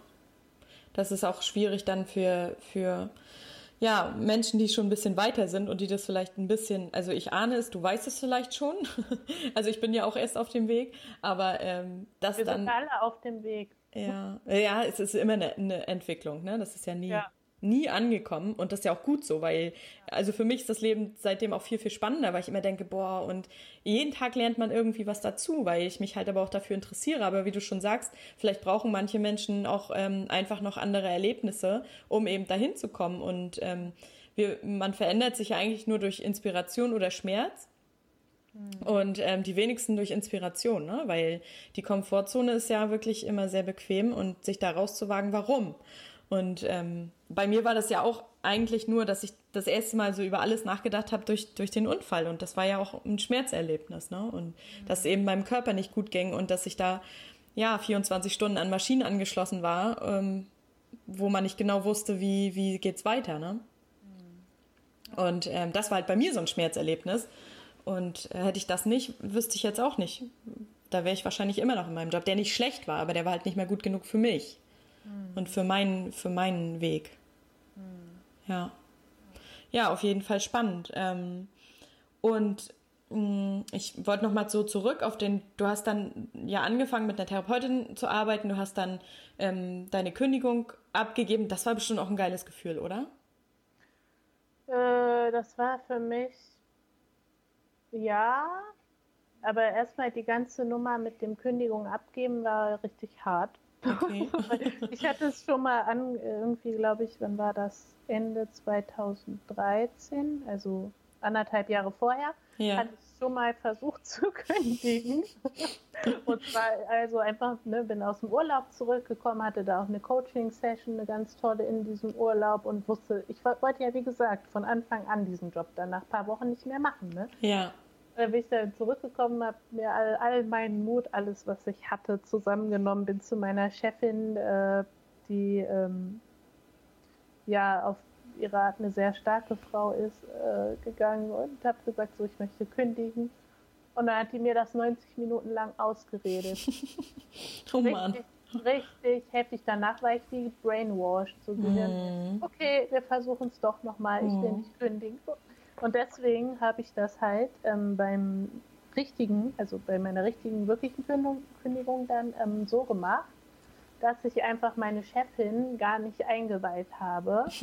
Das ist auch schwierig dann für, für ja, Menschen, die schon ein bisschen weiter sind und die das vielleicht ein bisschen, also ich ahne es, du weißt es vielleicht schon. also ich bin ja auch erst auf dem Weg, aber ähm, das Wir dann. sind alle auf dem Weg. Ja, ja, es ist immer eine, eine Entwicklung, ne? Das ist ja nie. Ja. Nie angekommen und das ist ja auch gut so, weil also für mich ist das Leben seitdem auch viel viel spannender, weil ich immer denke, boah und jeden Tag lernt man irgendwie was dazu, weil ich mich halt aber auch dafür interessiere. Aber wie du schon sagst, vielleicht brauchen manche Menschen auch ähm, einfach noch andere Erlebnisse, um eben dahin zu kommen und ähm, wir, man verändert sich ja eigentlich nur durch Inspiration oder Schmerz. Mhm. Und ähm, die wenigsten durch Inspiration, ne? weil die Komfortzone ist ja wirklich immer sehr bequem und sich da rauszuwagen, warum. Und ähm, bei mir war das ja auch eigentlich nur, dass ich das erste Mal so über alles nachgedacht habe durch, durch den Unfall. Und das war ja auch ein Schmerzerlebnis. Ne? Und mhm. dass es eben meinem Körper nicht gut ging und dass ich da ja 24 Stunden an Maschinen angeschlossen war, ähm, wo man nicht genau wusste, wie, wie geht's weiter. Ne? Mhm. Und ähm, das war halt bei mir so ein Schmerzerlebnis. Und äh, hätte ich das nicht, wüsste ich jetzt auch nicht. Da wäre ich wahrscheinlich immer noch in meinem Job, der nicht schlecht war, aber der war halt nicht mehr gut genug für mich mhm. und für meinen, für meinen Weg. Mhm. Ja. Ja, auf jeden Fall spannend. Ähm, und mh, mm, ich wollte noch mal so zurück auf den, du hast dann ja angefangen mit einer Therapeutin zu arbeiten, du hast dann ähm, deine Kündigung abgegeben. Das war bestimmt auch ein geiles Gefühl, oder? Äh, das war für mich ja, aber erstmal die ganze Nummer mit dem Kündigung abgeben war richtig hart. Okay. ich hatte es schon mal an, irgendwie glaube ich, wann war das? Ende 2013, also anderthalb Jahre vorher, ja. hatte ich schon mal versucht zu kündigen. und zwar also einfach, ne, bin aus dem Urlaub zurückgekommen, hatte da auch eine Coaching-Session, eine ganz tolle in diesem Urlaub und wusste, ich wollte ja wie gesagt von Anfang an diesen Job dann nach ein paar Wochen nicht mehr machen. Ne? Ja. Äh, bin ich dann zurückgekommen, habe mir all, all, meinen Mut, alles, was ich hatte, zusammengenommen, bin zu meiner Chefin, äh, die ähm, ja auf ihre Art eine sehr starke Frau ist, äh, gegangen und habe gesagt, so ich möchte kündigen. Und dann hat die mir das 90 Minuten lang ausgeredet. oh Mann. Richtig, richtig heftig. Danach war ich wie brainwashed. So mm. Okay, wir versuchen es doch nochmal. Ich will mhm. nicht kündigen. Und deswegen habe ich das halt ähm, beim richtigen, also bei meiner richtigen, wirklichen Kündigung dann ähm, so gemacht, dass ich einfach meine Chefin gar nicht eingeweiht habe.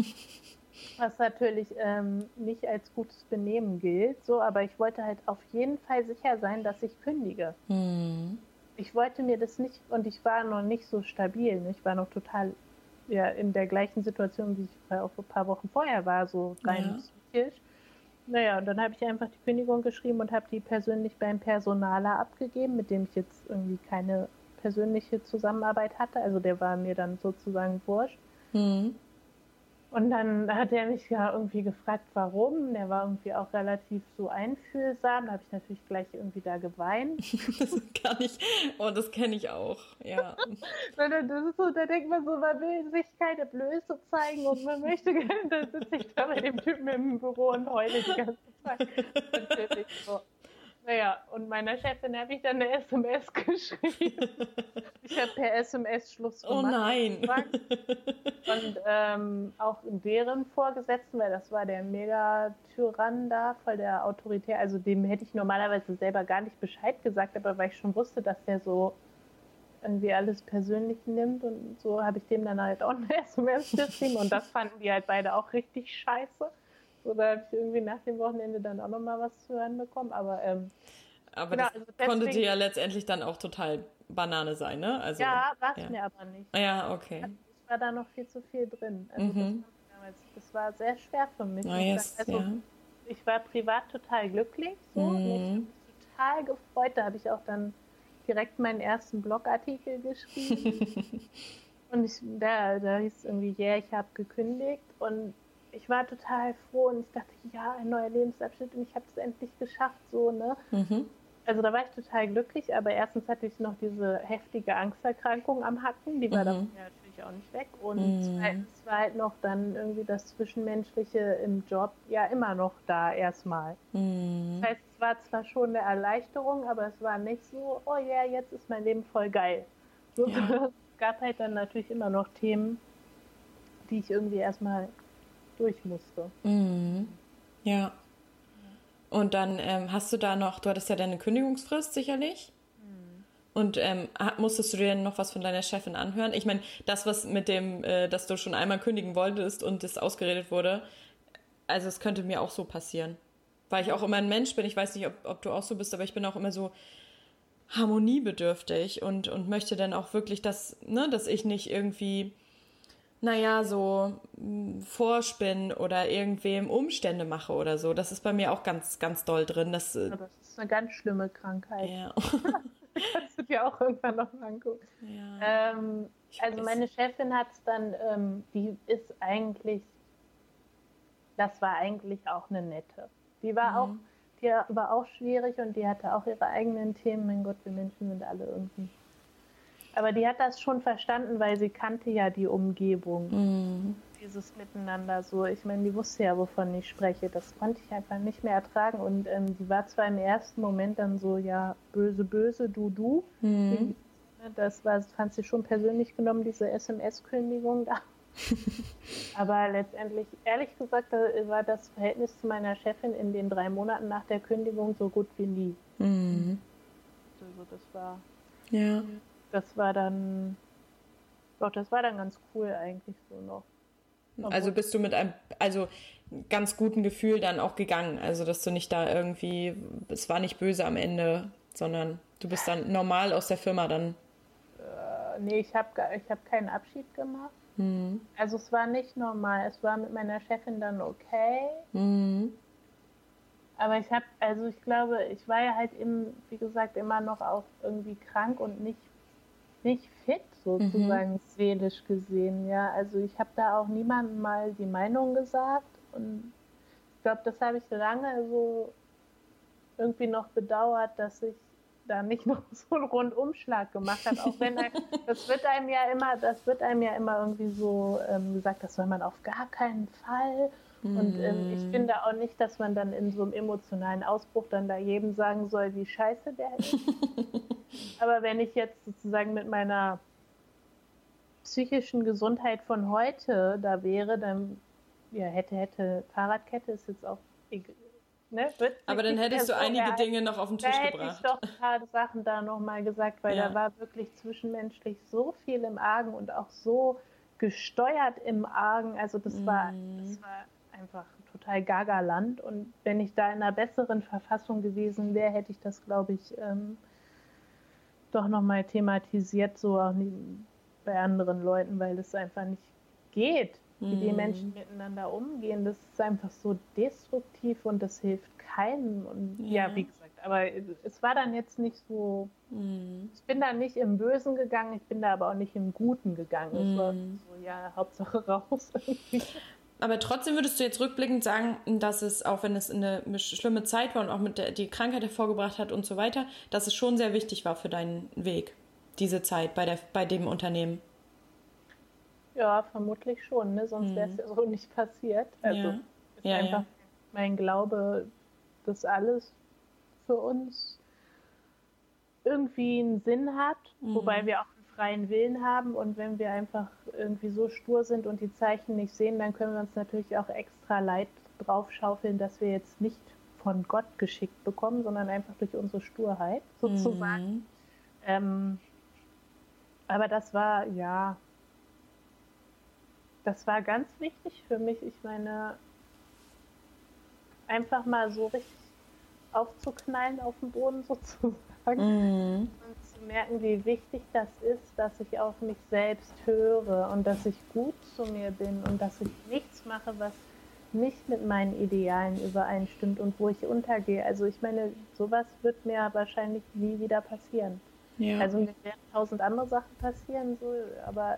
was natürlich ähm, nicht als gutes Benehmen gilt, so, aber ich wollte halt auf jeden Fall sicher sein, dass ich kündige. Mhm. Ich wollte mir das nicht, und ich war noch nicht so stabil, ne? ich war noch total ja, in der gleichen Situation, wie ich auch ein paar Wochen vorher war, so rein ja. psychisch. Naja, und dann habe ich einfach die Kündigung geschrieben und habe die persönlich beim Personaler abgegeben, mit dem ich jetzt irgendwie keine persönliche Zusammenarbeit hatte. Also der war mir dann sozusagen wurscht. Mhm. Und dann hat er mich ja irgendwie gefragt, warum. Der war irgendwie auch relativ so einfühlsam. Da habe ich natürlich gleich irgendwie da geweint. das kann ich, oh, das kenne ich auch, ja. das ist so, da denkt man so, man will sich keine Blöße zeigen und man möchte gerne, dann sitze ich da bei dem Typen im Büro und heule die ganze Zeit. Natürlich so. Naja, und meiner Chefin habe ich dann eine SMS geschrieben. ich habe per SMS Schluss oh gemacht. Oh nein. Und ähm, auch deren Vorgesetzten, weil das war der Mega-Tyrann da, voll der Autoritär. Also dem hätte ich normalerweise selber gar nicht Bescheid gesagt, aber weil ich schon wusste, dass der so irgendwie alles persönlich nimmt und so habe ich dem dann halt auch eine SMS geschrieben und das fanden die halt beide auch richtig scheiße. Oder habe ich irgendwie nach dem Wochenende dann auch nochmal was zu hören bekommen. Aber, ähm, aber genau, das also deswegen, konnte dir ja letztendlich dann auch total Banane sein, ne? Also, ja, war es ja. mir aber nicht. Ja, okay. Ich war da noch viel zu viel drin. Also mhm. das, das, war sehr schwer für mich. Ah, yes, also, ja. Ich war privat total glücklich. So, mhm. Ich habe mich total gefreut. Da habe ich auch dann direkt meinen ersten Blogartikel geschrieben. und ich, da, da hieß es irgendwie, ja, yeah, ich habe gekündigt. Und ich war total froh und ich dachte, ja, ein neuer Lebensabschnitt und ich habe es endlich geschafft, so, ne? Mhm. Also da war ich total glücklich, aber erstens hatte ich noch diese heftige Angsterkrankung am Hacken, die war mhm. dann ja natürlich auch nicht weg. Und mhm. zweitens war halt noch dann irgendwie das Zwischenmenschliche im Job ja immer noch da erstmal. Mhm. Das heißt, es war zwar schon eine Erleichterung, aber es war nicht so, oh ja, yeah, jetzt ist mein Leben voll geil. So, ja. es gab halt dann natürlich immer noch Themen, die ich irgendwie erstmal durch musste. Mhm. Ja. Und dann ähm, hast du da noch, du hattest ja deine Kündigungsfrist sicherlich. Mhm. Und ähm, musstest du dir denn noch was von deiner Chefin anhören? Ich meine, das, was mit dem, äh, dass du schon einmal kündigen wolltest und es ausgeredet wurde, also es könnte mir auch so passieren. Weil ich auch immer ein Mensch bin, ich weiß nicht, ob, ob du auch so bist, aber ich bin auch immer so harmoniebedürftig und, und möchte dann auch wirklich, dass, ne, dass ich nicht irgendwie naja, so hm, vorspinnen oder irgendwem Umstände mache oder so. Das ist bei mir auch ganz, ganz doll drin. Das, äh, ja, das ist eine ganz schlimme Krankheit. Ja. kannst du dir auch irgendwann noch mal angucken. Ja. Ähm, also meine Chefin hat es dann, ähm, die ist eigentlich, das war eigentlich auch eine nette. Die war mhm. auch, die war auch schwierig und die hatte auch ihre eigenen Themen. Mein Gott, wir Menschen sind alle irgendwie aber die hat das schon verstanden, weil sie kannte ja die Umgebung. Mhm. Dieses Miteinander so. Ich meine, die wusste ja, wovon ich spreche. Das konnte ich einfach nicht mehr ertragen. Und ähm, die war zwar im ersten Moment dann so, ja, böse, böse, du, du. Mhm. Das war, fand sie schon persönlich genommen, diese SMS-Kündigung da. Aber letztendlich, ehrlich gesagt, war das Verhältnis zu meiner Chefin in den drei Monaten nach der Kündigung so gut wie nie. Mhm. Also das war. Ja das war dann, doch, das war dann ganz cool eigentlich so noch. Obwohl also bist du mit einem, also ganz guten Gefühl dann auch gegangen, also dass du nicht da irgendwie, es war nicht böse am Ende, sondern du bist dann normal aus der Firma dann. Äh, nee, ich habe ich hab keinen Abschied gemacht. Mhm. Also es war nicht normal, es war mit meiner Chefin dann okay. Mhm. Aber ich habe, also ich glaube, ich war ja halt eben, wie gesagt, immer noch auch irgendwie krank und nicht nicht fit sozusagen mhm. seelisch gesehen. Ja, also ich habe da auch niemandem mal die Meinung gesagt und ich glaube, das habe ich lange so irgendwie noch bedauert, dass ich da nicht noch so einen Rundumschlag gemacht habe. Auch wenn ein, das wird einem ja immer, das wird einem ja immer irgendwie so ähm, gesagt, das soll man auf gar keinen Fall. Und ähm, ich mhm. finde auch nicht, dass man dann in so einem emotionalen Ausbruch dann da jedem sagen soll, wie scheiße der ist. Aber wenn ich jetzt sozusagen mit meiner psychischen Gesundheit von heute da wäre, dann ja, hätte, hätte, Fahrradkette ist jetzt auch Ne, aber dann hättest du einige Dinge noch auf den Tisch da gebracht. Hätte ich doch ein paar Sachen da nochmal gesagt, weil ja. da war wirklich zwischenmenschlich so viel im Argen und auch so gesteuert im Argen. Also das war, das war einfach total gaga Land. Und wenn ich da in einer besseren Verfassung gewesen wäre, hätte ich das, glaube ich, ähm, doch nochmal thematisiert, so auch bei anderen Leuten, weil es einfach nicht geht, wie die mhm. Menschen miteinander umgehen. Das ist einfach so destruktiv und das hilft keinem. Und ja, ja wie gesagt, aber es war dann jetzt nicht so. Mm. Ich bin da nicht im Bösen gegangen, ich bin da aber auch nicht im Guten gegangen. Mm. Es war mhm. so, ja, Hauptsache raus. Aber trotzdem würdest du jetzt rückblickend sagen, dass es, auch wenn es eine schlimme Zeit war und auch mit der, die Krankheit hervorgebracht hat und so weiter, dass es schon sehr wichtig war für deinen Weg, diese Zeit bei, der, bei dem Unternehmen. Ja, vermutlich schon, ne? sonst wäre es ja so nicht passiert. Also ja. ist ja, einfach ja. mein Glaube, dass alles für uns irgendwie einen Sinn hat, mhm. wobei wir auch freien Willen haben und wenn wir einfach irgendwie so stur sind und die Zeichen nicht sehen, dann können wir uns natürlich auch extra Leid draufschaufeln, dass wir jetzt nicht von Gott geschickt bekommen, sondern einfach durch unsere Sturheit sozusagen. Mhm. Ähm, aber das war, ja, das war ganz wichtig für mich. Ich meine, einfach mal so richtig aufzuknallen auf dem Boden sozusagen. Mhm merken, wie wichtig das ist, dass ich auf mich selbst höre und dass ich gut zu mir bin und dass ich nichts mache, was nicht mit meinen Idealen übereinstimmt und wo ich untergehe. Also ich meine, sowas wird mir wahrscheinlich nie wieder passieren. Ja. Also mir werden tausend andere Sachen passieren, so, aber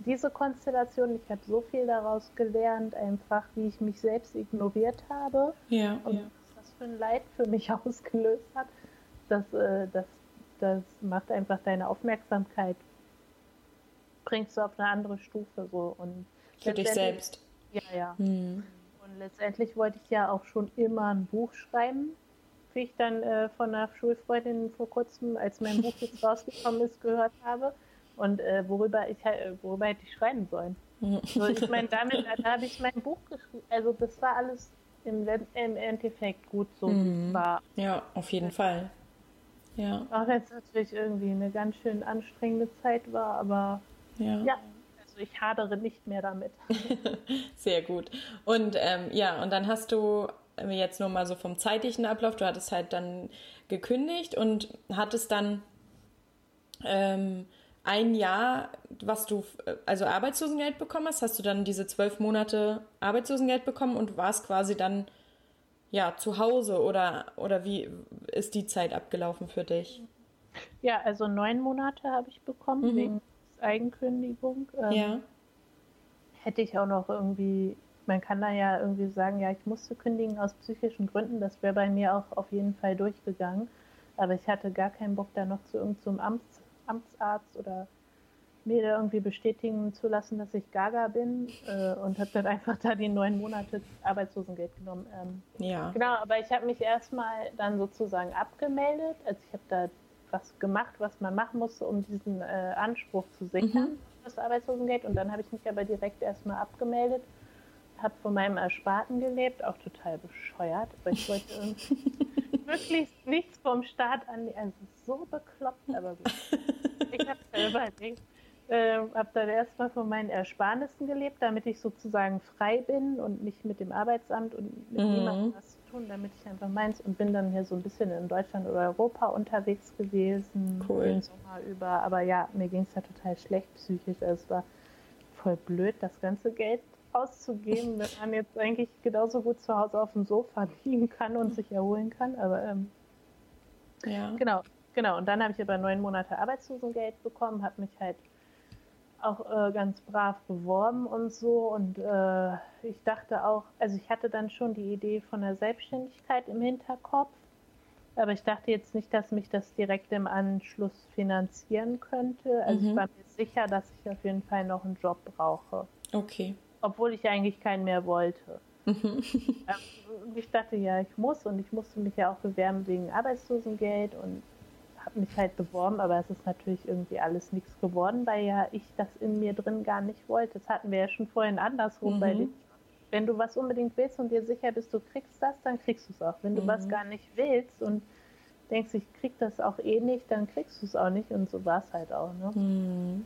diese Konstellation, ich habe so viel daraus gelernt, einfach wie ich mich selbst ignoriert habe ja, und ja. was das für ein Leid für mich ausgelöst hat, das, äh, das das macht einfach deine Aufmerksamkeit, bringst du auf eine andere Stufe so und für dich selbst. Ja, ja. Hm. Und letztendlich wollte ich ja auch schon immer ein Buch schreiben, wie ich dann äh, von einer Schulfreundin vor kurzem, als mein Buch jetzt rausgekommen ist, gehört habe. Und äh, worüber ich äh, worüber hätte ich schreiben sollen. Hm. So, ich meine, damit da habe ich mein Buch geschrieben. Also das war alles im, im Endeffekt gut so, mhm. war. Ja, auf jeden Fall. Ja. Auch wenn es natürlich irgendwie eine ganz schön anstrengende Zeit war, aber ja, ja also ich hadere nicht mehr damit. Sehr gut. Und ähm, ja, und dann hast du jetzt nur mal so vom zeitlichen Ablauf, du hattest halt dann gekündigt und hattest dann ähm, ein Jahr, was du, also Arbeitslosengeld bekommen hast, hast du dann diese zwölf Monate Arbeitslosengeld bekommen und warst quasi dann ja zu Hause oder, oder wie ist die Zeit abgelaufen für dich? Ja, also neun Monate habe ich bekommen mhm. wegen Eigenkündigung. Ähm, ja. Hätte ich auch noch irgendwie man kann da ja irgendwie sagen, ja, ich musste kündigen aus psychischen Gründen. Das wäre bei mir auch auf jeden Fall durchgegangen. Aber ich hatte gar keinen Bock, da noch zu irgendeinem Amts, Amtsarzt oder mir da irgendwie bestätigen zu lassen, dass ich Gaga bin äh, und habe dann einfach da die neun Monate Arbeitslosengeld genommen. Ähm, ja. Genau, aber ich habe mich erstmal dann sozusagen abgemeldet. Also ich habe da was gemacht, was man machen musste, um diesen äh, Anspruch zu sichern, mhm. das Arbeitslosengeld. Und dann habe ich mich aber direkt erstmal abgemeldet habe von meinem Ersparten gelebt, auch total bescheuert, weil ich wollte wirklich nichts vom Staat an. Also so bekloppt, aber gut. Ich habe überlegt. Äh, habe dann erstmal von meinen Ersparnissen gelebt, damit ich sozusagen frei bin und nicht mit dem Arbeitsamt und mit mhm. niemandem was zu tun, damit ich einfach meins und bin dann hier so ein bisschen in Deutschland oder Europa unterwegs gewesen, cool. den Sommer über. Aber ja, mir ging es ja total schlecht psychisch. Also es war voll blöd, das ganze Geld auszugeben, wenn man jetzt eigentlich genauso gut zu Hause auf dem Sofa liegen kann und sich erholen kann. Aber ähm, ja. genau, genau. Und dann habe ich aber neun Monate Arbeitslosengeld bekommen, habe mich halt auch äh, ganz brav beworben und so. Und äh, ich dachte auch, also ich hatte dann schon die Idee von der Selbstständigkeit im Hinterkopf. Aber ich dachte jetzt nicht, dass mich das direkt im Anschluss finanzieren könnte. Also mhm. ich war mir sicher, dass ich auf jeden Fall noch einen Job brauche. Okay obwohl ich eigentlich keinen mehr wollte. Mhm. ich dachte, ja, ich muss und ich musste mich ja auch bewerben wegen Arbeitslosengeld und habe mich halt beworben, aber es ist natürlich irgendwie alles nichts geworden, weil ja ich das in mir drin gar nicht wollte. Das hatten wir ja schon vorhin andersrum mhm. bei den wenn du was unbedingt willst und dir sicher bist, du kriegst das, dann kriegst du es auch. Wenn du mhm. was gar nicht willst und denkst, ich krieg das auch eh nicht, dann kriegst du es auch nicht und so war es halt auch. Ne? Mhm.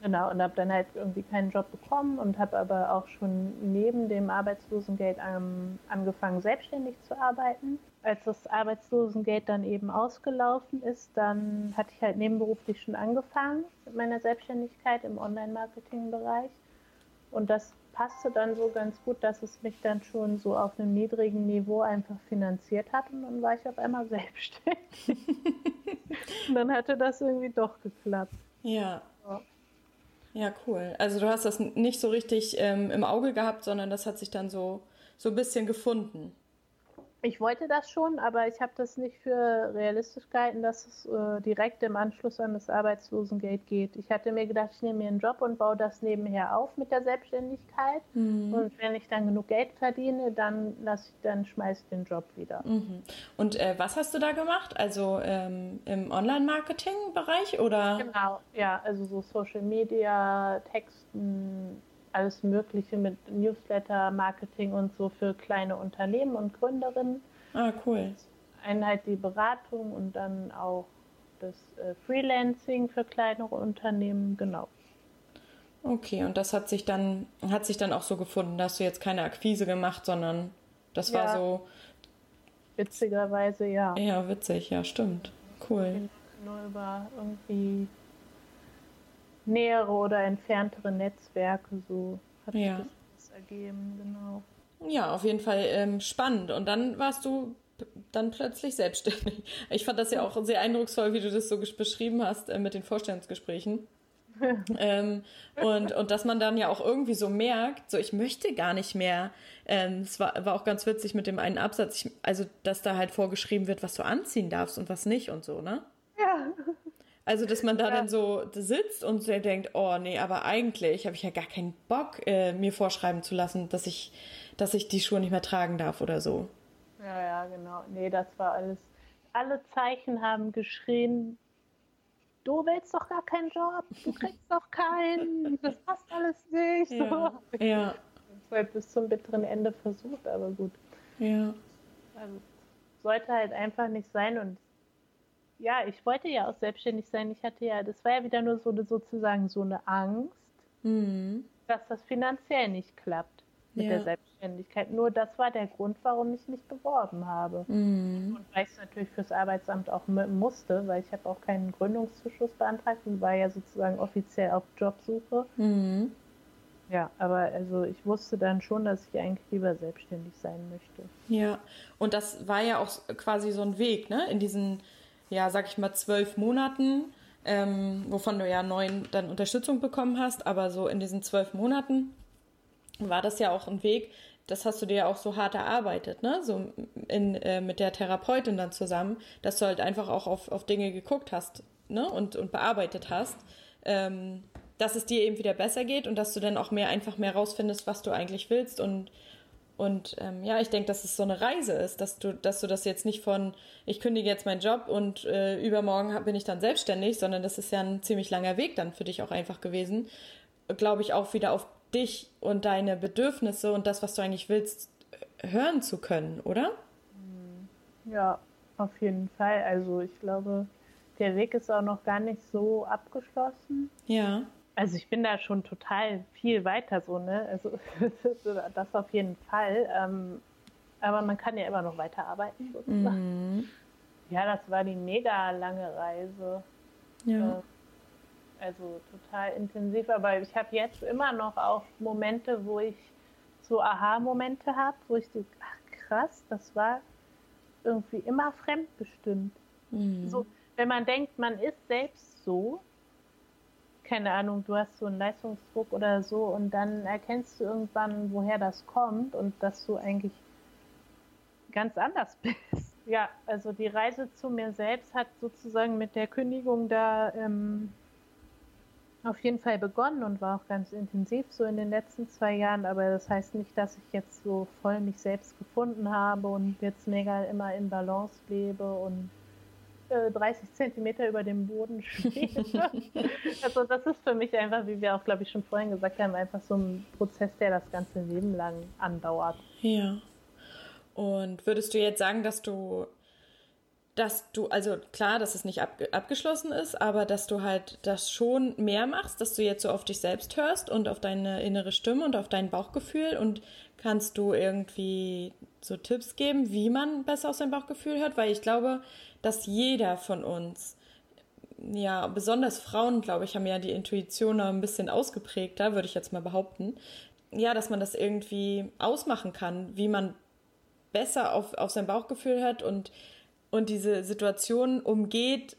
Genau, und habe dann halt irgendwie keinen Job bekommen und habe aber auch schon neben dem Arbeitslosengeld ähm, angefangen, selbstständig zu arbeiten. Als das Arbeitslosengeld dann eben ausgelaufen ist, dann hatte ich halt nebenberuflich schon angefangen mit meiner Selbstständigkeit im Online-Marketing-Bereich. Und das passte dann so ganz gut, dass es mich dann schon so auf einem niedrigen Niveau einfach finanziert hat und dann war ich auf einmal selbstständig. und dann hatte das irgendwie doch geklappt. Ja. So. Ja, cool. Also du hast das nicht so richtig ähm, im Auge gehabt, sondern das hat sich dann so, so ein bisschen gefunden. Ich wollte das schon, aber ich habe das nicht für realistisch gehalten, dass es äh, direkt im Anschluss an das Arbeitslosengeld geht. Ich hatte mir gedacht, ich nehme mir einen Job und baue das nebenher auf mit der Selbstständigkeit. Mhm. Und wenn ich dann genug Geld verdiene, dann lasse ich, dann schmeiße ich den Job wieder. Mhm. Und äh, was hast du da gemacht? Also ähm, im Online-Marketing-Bereich oder? Genau, ja, also so Social Media, Texten, alles Mögliche mit Newsletter, Marketing und so für kleine Unternehmen und Gründerinnen. Ah, cool. Einheit die Beratung und dann auch das äh, Freelancing für kleinere Unternehmen, genau. Okay, und das hat sich dann, hat sich dann auch so gefunden, da hast du jetzt keine Akquise gemacht, sondern das ja, war so. Witzigerweise, ja. Ja, witzig, ja, stimmt. Cool. Nur über irgendwie nähere oder entferntere Netzwerke, so hat ja. sich das ergeben, genau. Ja, auf jeden Fall ähm, spannend. Und dann warst du dann plötzlich selbstständig. Ich fand das ja auch sehr eindrucksvoll, wie du das so beschrieben hast äh, mit den Vorstellungsgesprächen. ähm, und, und dass man dann ja auch irgendwie so merkt, so ich möchte gar nicht mehr. Ähm, es war, war auch ganz witzig mit dem einen Absatz, ich, also dass da halt vorgeschrieben wird, was du anziehen darfst und was nicht und so, ne? Ja. Also, dass man da ja. dann so sitzt und so denkt, oh nee, aber eigentlich habe ich ja gar keinen Bock, äh, mir vorschreiben zu lassen, dass ich, dass ich die Schuhe nicht mehr tragen darf oder so. Ja, ja, genau. Nee, das war alles. Alle Zeichen haben geschrien, du willst doch gar keinen Job, du kriegst doch keinen, das passt alles nicht. Ja. So. ja. Das war bis zum bitteren Ende versucht, aber gut. Ja. Also, sollte halt einfach nicht sein und ja, ich wollte ja auch selbstständig sein. Ich hatte ja, das war ja wieder nur so eine, sozusagen so eine Angst, mhm. dass das finanziell nicht klappt mit ja. der Selbstständigkeit. Nur das war der Grund, warum ich mich beworben habe. Mhm. Und weil ich es natürlich fürs Arbeitsamt auch musste, weil ich habe auch keinen Gründungszuschuss beantragt und war ja sozusagen offiziell auf Jobsuche. Mhm. Ja, aber also ich wusste dann schon, dass ich eigentlich lieber selbstständig sein möchte. Ja, und das war ja auch quasi so ein Weg, ne? In diesen, ja, sag ich mal, zwölf Monaten, ähm, wovon du ja neun dann Unterstützung bekommen hast, aber so in diesen zwölf Monaten war das ja auch ein Weg, das hast du dir ja auch so hart erarbeitet, ne? So in, äh, mit der Therapeutin dann zusammen, dass du halt einfach auch auf, auf Dinge geguckt hast, ne? Und, und bearbeitet hast. Ähm, dass es dir eben wieder besser geht und dass du dann auch mehr einfach mehr rausfindest, was du eigentlich willst und und ähm, ja, ich denke, dass es so eine Reise ist, dass du, dass du das jetzt nicht von, ich kündige jetzt meinen Job und äh, übermorgen bin ich dann selbstständig, sondern das ist ja ein ziemlich langer Weg dann für dich auch einfach gewesen. Glaube ich auch wieder auf dich und deine Bedürfnisse und das, was du eigentlich willst, hören zu können, oder? Ja, auf jeden Fall. Also ich glaube, der Weg ist auch noch gar nicht so abgeschlossen. Ja. Also ich bin da schon total viel weiter so, ne? Also das auf jeden Fall. Ähm, aber man kann ja immer noch weiterarbeiten sozusagen. Mhm. Ja, das war die mega lange Reise. Ja. Äh, also total intensiv, aber ich habe jetzt immer noch auch Momente, wo ich so Aha-Momente habe, wo ich so, ach krass, das war irgendwie immer fremdbestimmt. Mhm. So, wenn man denkt, man ist selbst so, keine Ahnung, du hast so einen Leistungsdruck oder so und dann erkennst du irgendwann, woher das kommt und dass du eigentlich ganz anders bist. Ja, also die Reise zu mir selbst hat sozusagen mit der Kündigung da ähm, auf jeden Fall begonnen und war auch ganz intensiv so in den letzten zwei Jahren, aber das heißt nicht, dass ich jetzt so voll mich selbst gefunden habe und jetzt mega immer in Balance lebe und 30 äh, Zentimeter über dem Boden steht. also das ist für mich einfach, wie wir auch, glaube ich, schon vorhin gesagt haben, einfach so ein Prozess, der das ganze Leben lang andauert. Ja. Und würdest du jetzt sagen, dass du, dass du, also klar, dass es nicht ab, abgeschlossen ist, aber dass du halt das schon mehr machst, dass du jetzt so auf dich selbst hörst und auf deine innere Stimme und auf dein Bauchgefühl und kannst du irgendwie so Tipps geben, wie man besser auf sein Bauchgefühl hört? Weil ich glaube, dass jeder von uns, ja, besonders Frauen, glaube ich, haben ja die Intuition noch ein bisschen ausgeprägter, würde ich jetzt mal behaupten. Ja, dass man das irgendwie ausmachen kann, wie man besser auf, auf sein Bauchgefühl hört und, und diese Situation umgeht,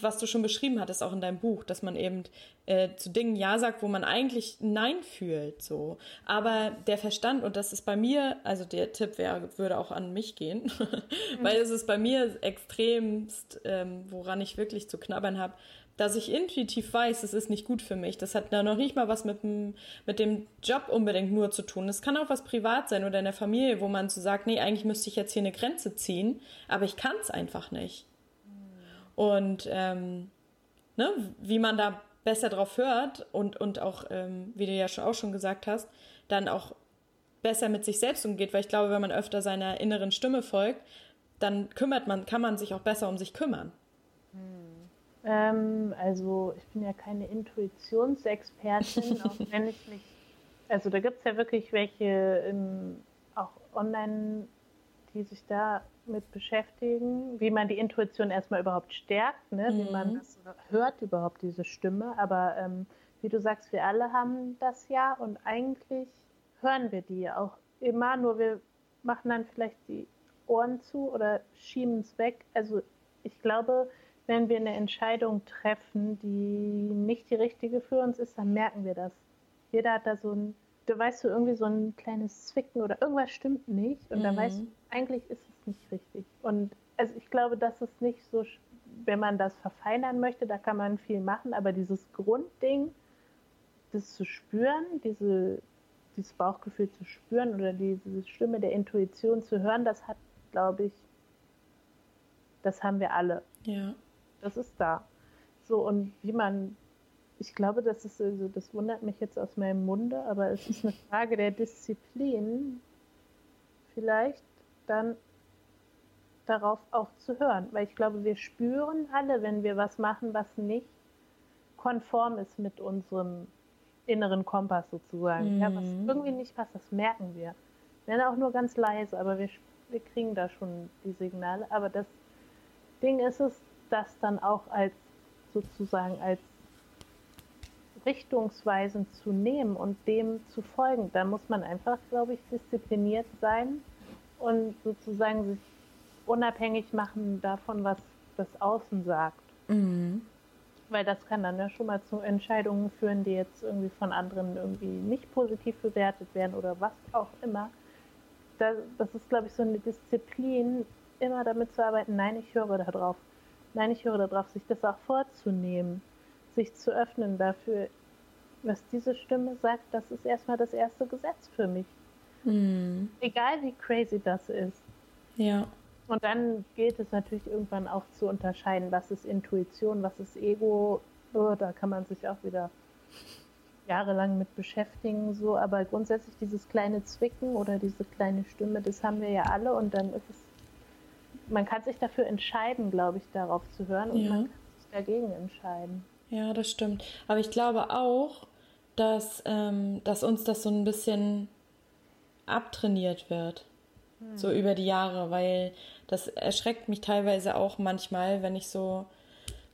was du schon beschrieben hattest, auch in deinem Buch, dass man eben äh, zu Dingen Ja sagt, wo man eigentlich Nein fühlt, so. Aber der Verstand, und das ist bei mir, also der Tipp wäre, würde auch an mich gehen, weil es ist bei mir extremst, ähm, woran ich wirklich zu knabbern habe, dass ich intuitiv weiß, es ist nicht gut für mich. Das hat da noch nicht mal was mit dem, mit dem Job unbedingt nur zu tun. Es kann auch was privat sein oder in der Familie, wo man so sagt, nee, eigentlich müsste ich jetzt hier eine Grenze ziehen, aber ich kann es einfach nicht und ähm, ne, wie man da besser drauf hört und, und auch, ähm, wie du ja schon, auch schon gesagt hast, dann auch besser mit sich selbst umgeht, weil ich glaube, wenn man öfter seiner inneren Stimme folgt, dann kümmert man, kann man sich auch besser um sich kümmern. Hm. Ähm, also ich bin ja keine Intuitionsexpertin, auch wenn ich mich, also da gibt es ja wirklich welche im, auch online, die sich da mit beschäftigen, wie man die Intuition erstmal überhaupt stärkt, ne? wie man mhm. das hört überhaupt, diese Stimme. Aber ähm, wie du sagst, wir alle haben das ja und eigentlich hören wir die auch immer, nur wir machen dann vielleicht die Ohren zu oder schieben es weg. Also ich glaube, wenn wir eine Entscheidung treffen, die nicht die richtige für uns ist, dann merken wir das. Jeder hat da so ein du weißt du irgendwie so ein kleines Zwicken oder irgendwas stimmt nicht und mhm. dann weißt du, eigentlich ist es nicht richtig. Und also ich glaube, das ist nicht so, wenn man das verfeinern möchte, da kann man viel machen, aber dieses Grundding, das zu spüren, diese, dieses Bauchgefühl zu spüren oder diese Stimme der Intuition zu hören, das hat, glaube ich, das haben wir alle. Ja. Das ist da. So, und wie man ich glaube, das ist also, das wundert mich jetzt aus meinem Munde, aber es ist eine Frage der Disziplin, vielleicht dann darauf auch zu hören. Weil ich glaube, wir spüren alle, wenn wir was machen, was nicht konform ist mit unserem inneren Kompass sozusagen. Mhm. Ja, was mhm. irgendwie nicht passt, das merken wir. Wenn auch nur ganz leise, aber wir, wir kriegen da schon die Signale. Aber das Ding ist es, das dann auch als sozusagen als richtungsweisend zu nehmen und dem zu folgen. Da muss man einfach, glaube ich, diszipliniert sein und sozusagen sich unabhängig machen davon, was das Außen sagt. Mhm. Weil das kann dann ja schon mal zu Entscheidungen führen, die jetzt irgendwie von anderen irgendwie nicht positiv bewertet werden oder was auch immer. Das, das ist, glaube ich, so eine Disziplin, immer damit zu arbeiten, nein, ich höre da drauf. Nein, ich höre da drauf, sich das auch vorzunehmen, sich zu öffnen dafür, was diese Stimme sagt, das ist erstmal das erste Gesetz für mich. Mhm. Egal wie crazy das ist. Ja. Und dann gilt es natürlich irgendwann auch zu unterscheiden, was ist Intuition, was ist Ego. Oh, da kann man sich auch wieder jahrelang mit beschäftigen, so, aber grundsätzlich dieses kleine Zwicken oder diese kleine Stimme, das haben wir ja alle und dann ist es, man kann sich dafür entscheiden, glaube ich, darauf zu hören und ja. man kann sich dagegen entscheiden. Ja, das stimmt. Aber ich glaube auch, dass, ähm, dass uns das so ein bisschen abtrainiert wird so über die Jahre, weil das erschreckt mich teilweise auch manchmal, wenn ich so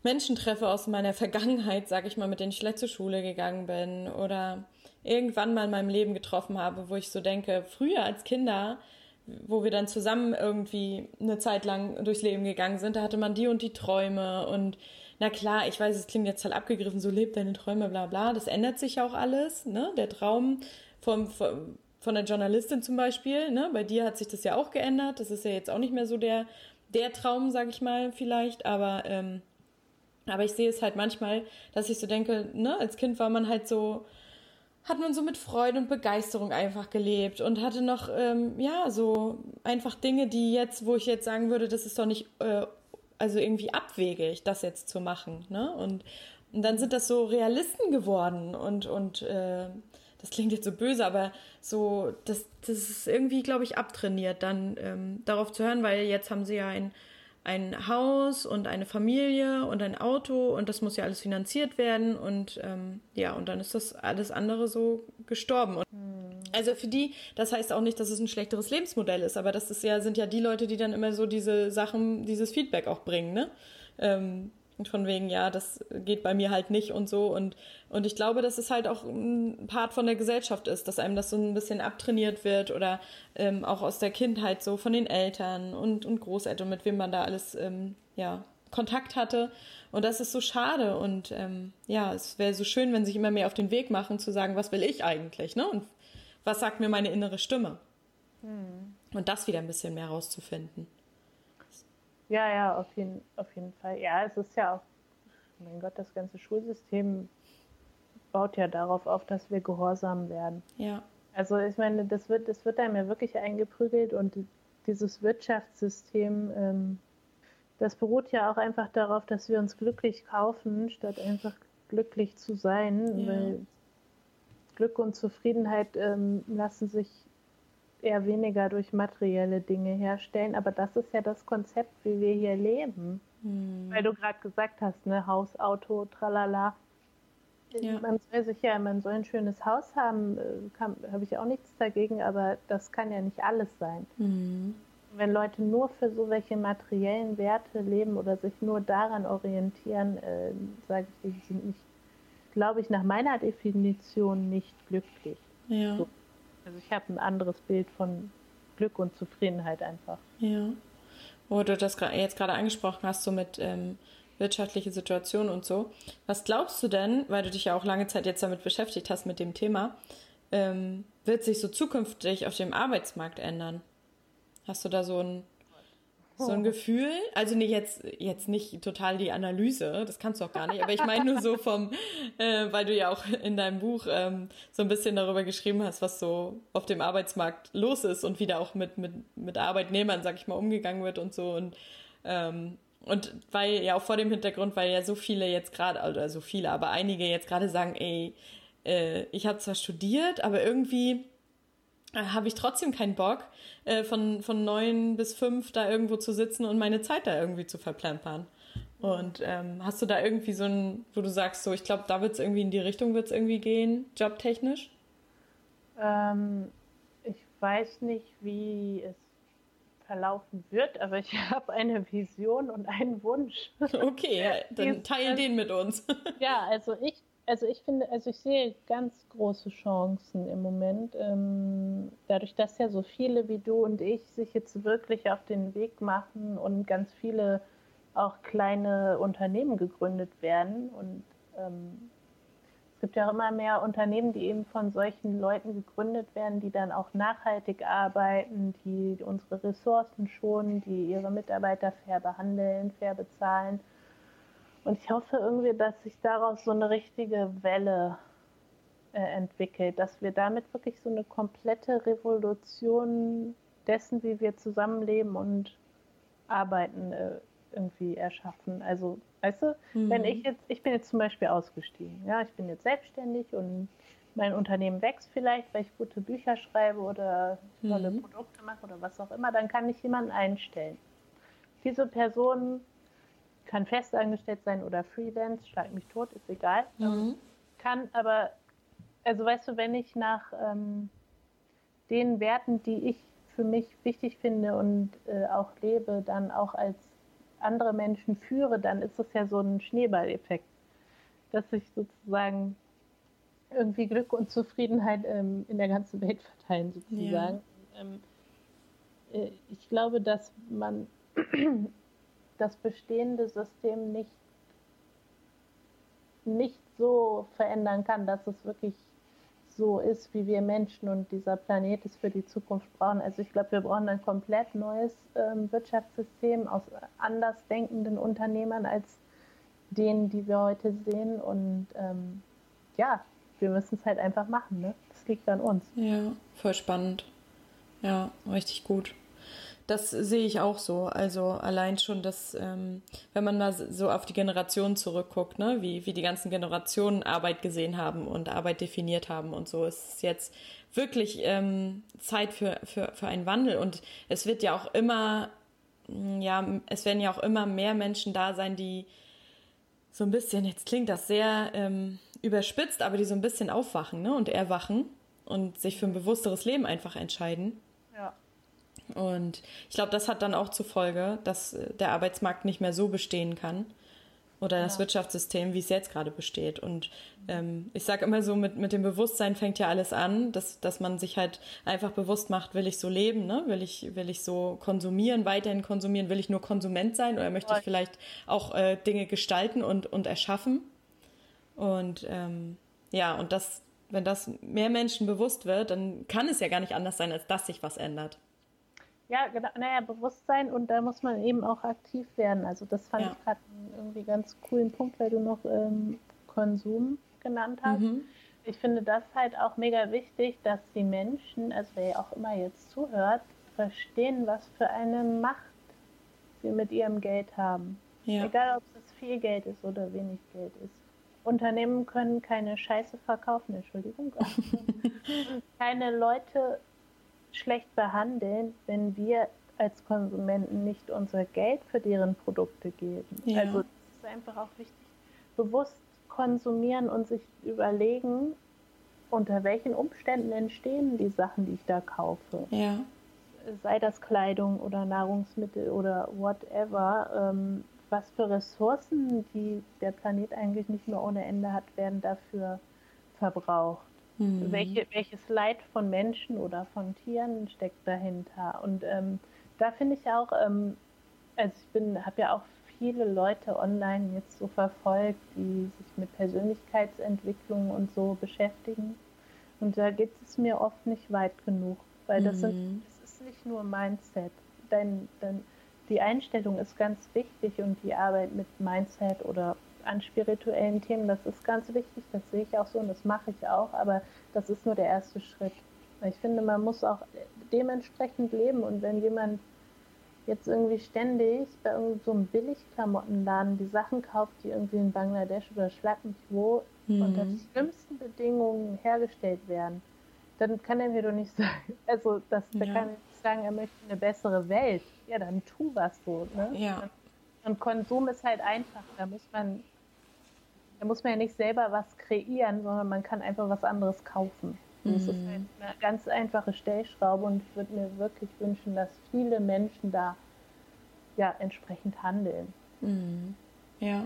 Menschen treffe aus meiner Vergangenheit, sag ich mal, mit denen ich letzte Schule gegangen bin oder irgendwann mal in meinem Leben getroffen habe, wo ich so denke, früher als Kinder, wo wir dann zusammen irgendwie eine Zeit lang durchs Leben gegangen sind, da hatte man die und die Träume und na klar, ich weiß, es klingt jetzt halt abgegriffen, so lebt deine Träume, bla bla, das ändert sich auch alles, ne? Der Traum vom, vom von der Journalistin zum Beispiel. Ne? Bei dir hat sich das ja auch geändert. Das ist ja jetzt auch nicht mehr so der, der Traum, sag ich mal, vielleicht. Aber, ähm, aber ich sehe es halt manchmal, dass ich so denke, ne, als Kind war man halt so, hat man so mit Freude und Begeisterung einfach gelebt und hatte noch, ähm, ja, so einfach Dinge, die jetzt, wo ich jetzt sagen würde, das ist doch nicht, äh, also irgendwie abwegig, das jetzt zu machen. Ne? Und, und dann sind das so Realisten geworden und, und äh, das klingt jetzt so böse, aber so, das, das ist irgendwie, glaube ich, abtrainiert, dann ähm, darauf zu hören, weil jetzt haben sie ja ein, ein Haus und eine Familie und ein Auto und das muss ja alles finanziert werden und ähm, ja, und dann ist das alles andere so gestorben. Und hm. Also für die, das heißt auch nicht, dass es ein schlechteres Lebensmodell ist, aber das ist ja, sind ja die Leute, die dann immer so diese Sachen, dieses Feedback auch bringen, ne? Ähm, und von wegen, ja, das geht bei mir halt nicht und so. Und, und ich glaube, dass es halt auch ein Part von der Gesellschaft ist, dass einem das so ein bisschen abtrainiert wird oder ähm, auch aus der Kindheit so von den Eltern und, und Großeltern, mit wem man da alles ähm, ja, Kontakt hatte. Und das ist so schade. Und ähm, ja, es wäre so schön, wenn sich immer mehr auf den Weg machen, zu sagen, was will ich eigentlich, ne? Und was sagt mir meine innere Stimme? Hm. Und das wieder ein bisschen mehr rauszufinden. Ja, ja, auf jeden, auf jeden Fall. Ja, es ist ja auch, mein Gott, das ganze Schulsystem baut ja darauf auf, dass wir gehorsam werden. Ja. Also ich meine, das wird, das wird einem ja wirklich eingeprügelt und dieses Wirtschaftssystem, ähm, das beruht ja auch einfach darauf, dass wir uns glücklich kaufen, statt einfach glücklich zu sein, ja. weil Glück und Zufriedenheit ähm, lassen sich eher weniger durch materielle Dinge herstellen, aber das ist ja das Konzept, wie wir hier leben. Hm. Weil du gerade gesagt hast, ne, Haus, Auto, tralala. Ja. Man soll sich ja, man soll ein schönes Haus haben, äh, habe ich auch nichts dagegen, aber das kann ja nicht alles sein. Mhm. Wenn Leute nur für so welche materiellen Werte leben oder sich nur daran orientieren, äh, sage ich, die sind nicht, glaube ich, nach meiner Definition nicht glücklich. Ja. So. Also ich habe ein anderes Bild von Glück und Zufriedenheit einfach. Ja. Wo du das jetzt gerade angesprochen hast, so mit ähm, wirtschaftliche Situation und so. Was glaubst du denn, weil du dich ja auch lange Zeit jetzt damit beschäftigt hast mit dem Thema, ähm, wird sich so zukünftig auf dem Arbeitsmarkt ändern? Hast du da so ein so ein oh. Gefühl, also nicht jetzt, jetzt nicht total die Analyse, das kannst du auch gar nicht, aber ich meine nur so vom, äh, weil du ja auch in deinem Buch ähm, so ein bisschen darüber geschrieben hast, was so auf dem Arbeitsmarkt los ist und wie da auch mit, mit, mit Arbeitnehmern, sag ich mal, umgegangen wird und so und ähm, und weil ja auch vor dem Hintergrund, weil ja so viele jetzt gerade, oder so viele, aber einige jetzt gerade sagen, ey, äh, ich habe zwar studiert, aber irgendwie habe ich trotzdem keinen Bock, äh, von, von neun bis fünf da irgendwo zu sitzen und meine Zeit da irgendwie zu verplempern. Und ähm, hast du da irgendwie so ein, wo du sagst, so, ich glaube, da wird es irgendwie in die Richtung wird es irgendwie gehen, jobtechnisch? Ähm, ich weiß nicht, wie es verlaufen wird, aber ich habe eine Vision und einen Wunsch. Okay, ja, dann teil den mit uns. ja, also ich, also ich finde, also ich sehe ganz große Chancen im Moment. Ähm, dadurch, dass ja so viele wie du und ich sich jetzt wirklich auf den Weg machen und ganz viele auch kleine Unternehmen gegründet werden und ähm, es gibt ja auch immer mehr Unternehmen, die eben von solchen Leuten gegründet werden, die dann auch nachhaltig arbeiten, die unsere Ressourcen schonen, die ihre Mitarbeiter fair behandeln, fair bezahlen. Und ich hoffe irgendwie, dass sich daraus so eine richtige Welle äh, entwickelt, dass wir damit wirklich so eine komplette Revolution dessen, wie wir zusammenleben und arbeiten, äh, irgendwie erschaffen. Also, weißt du, mhm. wenn ich jetzt, ich bin jetzt zum Beispiel ausgestiegen, ja, ich bin jetzt selbstständig und mein Unternehmen wächst vielleicht, weil ich gute Bücher schreibe oder tolle mhm. Produkte mache oder was auch immer, dann kann ich jemanden einstellen. Diese Person kann festangestellt sein oder Freelance, schlag mich tot, ist egal. Mhm. Kann aber, also weißt du, wenn ich nach ähm, den Werten, die ich für mich wichtig finde und äh, auch lebe, dann auch als andere Menschen führe, dann ist das ja so ein Schneeballeffekt, dass ich sozusagen irgendwie Glück und Zufriedenheit ähm, in der ganzen Welt verteilen, sozusagen. Ja. Ähm, äh, ich glaube, dass man das bestehende System nicht, nicht so verändern kann, dass es wirklich so ist, wie wir Menschen und dieser Planet es für die Zukunft brauchen. Also ich glaube, wir brauchen ein komplett neues ähm, Wirtschaftssystem aus anders denkenden Unternehmern als denen, die wir heute sehen. Und ähm, ja, wir müssen es halt einfach machen. Ne? Das liegt an uns. Ja, voll spannend. Ja, richtig gut. Das sehe ich auch so. Also allein schon, dass ähm, wenn man mal so auf die Generationen zurückguckt, ne, wie, wie die ganzen Generationen Arbeit gesehen haben und Arbeit definiert haben und so, ist es jetzt wirklich ähm, Zeit für, für, für einen Wandel. Und es wird ja auch immer, ja, es werden ja auch immer mehr Menschen da sein, die so ein bisschen, jetzt klingt das sehr ähm, überspitzt, aber die so ein bisschen aufwachen ne, und erwachen und sich für ein bewussteres Leben einfach entscheiden. Und ich glaube, das hat dann auch zur Folge, dass äh, der Arbeitsmarkt nicht mehr so bestehen kann oder das ja. Wirtschaftssystem, wie es jetzt gerade besteht. Und ähm, ich sage immer so, mit, mit dem Bewusstsein fängt ja alles an, dass, dass man sich halt einfach bewusst macht, will ich so leben, ne? will, ich, will ich so konsumieren, weiterhin konsumieren, will ich nur Konsument sein oder möchte ich vielleicht auch äh, Dinge gestalten und, und erschaffen. Und ähm, ja, und das, wenn das mehr Menschen bewusst wird, dann kann es ja gar nicht anders sein, als dass sich was ändert. Ja, genau, naja, Bewusstsein und da muss man eben auch aktiv werden. Also das fand ja. ich gerade irgendwie ganz coolen Punkt, weil du noch ähm, Konsum genannt hast. Mhm. Ich finde das halt auch mega wichtig, dass die Menschen, also wer auch immer jetzt zuhört, verstehen, was für eine Macht sie mit ihrem Geld haben. Ja. Egal, ob es viel Geld ist oder wenig Geld ist. Unternehmen können keine Scheiße verkaufen, Entschuldigung. keine Leute schlecht behandeln, wenn wir als Konsumenten nicht unser Geld für deren Produkte geben. Ja. Also es ist einfach auch wichtig, bewusst konsumieren und sich überlegen, unter welchen Umständen entstehen die Sachen, die ich da kaufe. Ja. Sei das Kleidung oder Nahrungsmittel oder whatever. Ähm, was für Ressourcen, die der Planet eigentlich nicht mehr ohne Ende hat, werden dafür verbraucht. Mhm. Welche, welches Leid von Menschen oder von Tieren steckt dahinter? Und ähm, da finde ich auch, ähm, also ich bin, habe ja auch viele Leute online jetzt so verfolgt, die sich mit Persönlichkeitsentwicklung und so beschäftigen. Und da geht es mir oft nicht weit genug, weil das, mhm. sind, das ist nicht nur Mindset. Dein, dein, die Einstellung ist ganz wichtig und die Arbeit mit Mindset oder an spirituellen Themen, das ist ganz wichtig, das sehe ich auch so und das mache ich auch, aber das ist nur der erste Schritt. Ich finde, man muss auch dementsprechend leben und wenn jemand jetzt irgendwie ständig bei irgendeinem so einem Billigklamottenladen die Sachen kauft, die irgendwie in Bangladesch oder schlag mich wo mhm. unter schlimmsten Bedingungen hergestellt werden, dann kann er mir doch nicht sagen, also das, ja. da kann er nicht sagen, er möchte eine bessere Welt. Ja, dann tu was so. Ne? Ja. Und Konsum ist halt einfach. Da muss man, da muss man ja nicht selber was kreieren, sondern man kann einfach was anderes kaufen. Mhm. Das ist halt eine ganz einfache Stellschraube und ich würde mir wirklich wünschen, dass viele Menschen da ja entsprechend handeln. Mhm. Ja,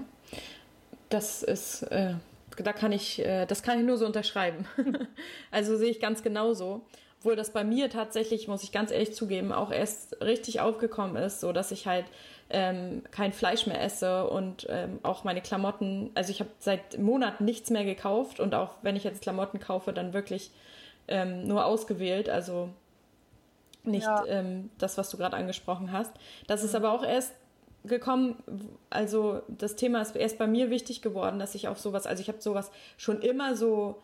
das ist, äh, da kann ich, äh, das kann ich nur so unterschreiben. also sehe ich ganz genauso. Obwohl das bei mir tatsächlich, muss ich ganz ehrlich zugeben, auch erst richtig aufgekommen ist, so dass ich halt ähm, kein Fleisch mehr esse und ähm, auch meine Klamotten, also ich habe seit Monaten nichts mehr gekauft und auch wenn ich jetzt Klamotten kaufe, dann wirklich ähm, nur ausgewählt, also nicht ja. ähm, das, was du gerade angesprochen hast. Das ist mhm. aber auch erst gekommen, also das Thema ist erst bei mir wichtig geworden, dass ich auf sowas, also ich habe sowas schon immer so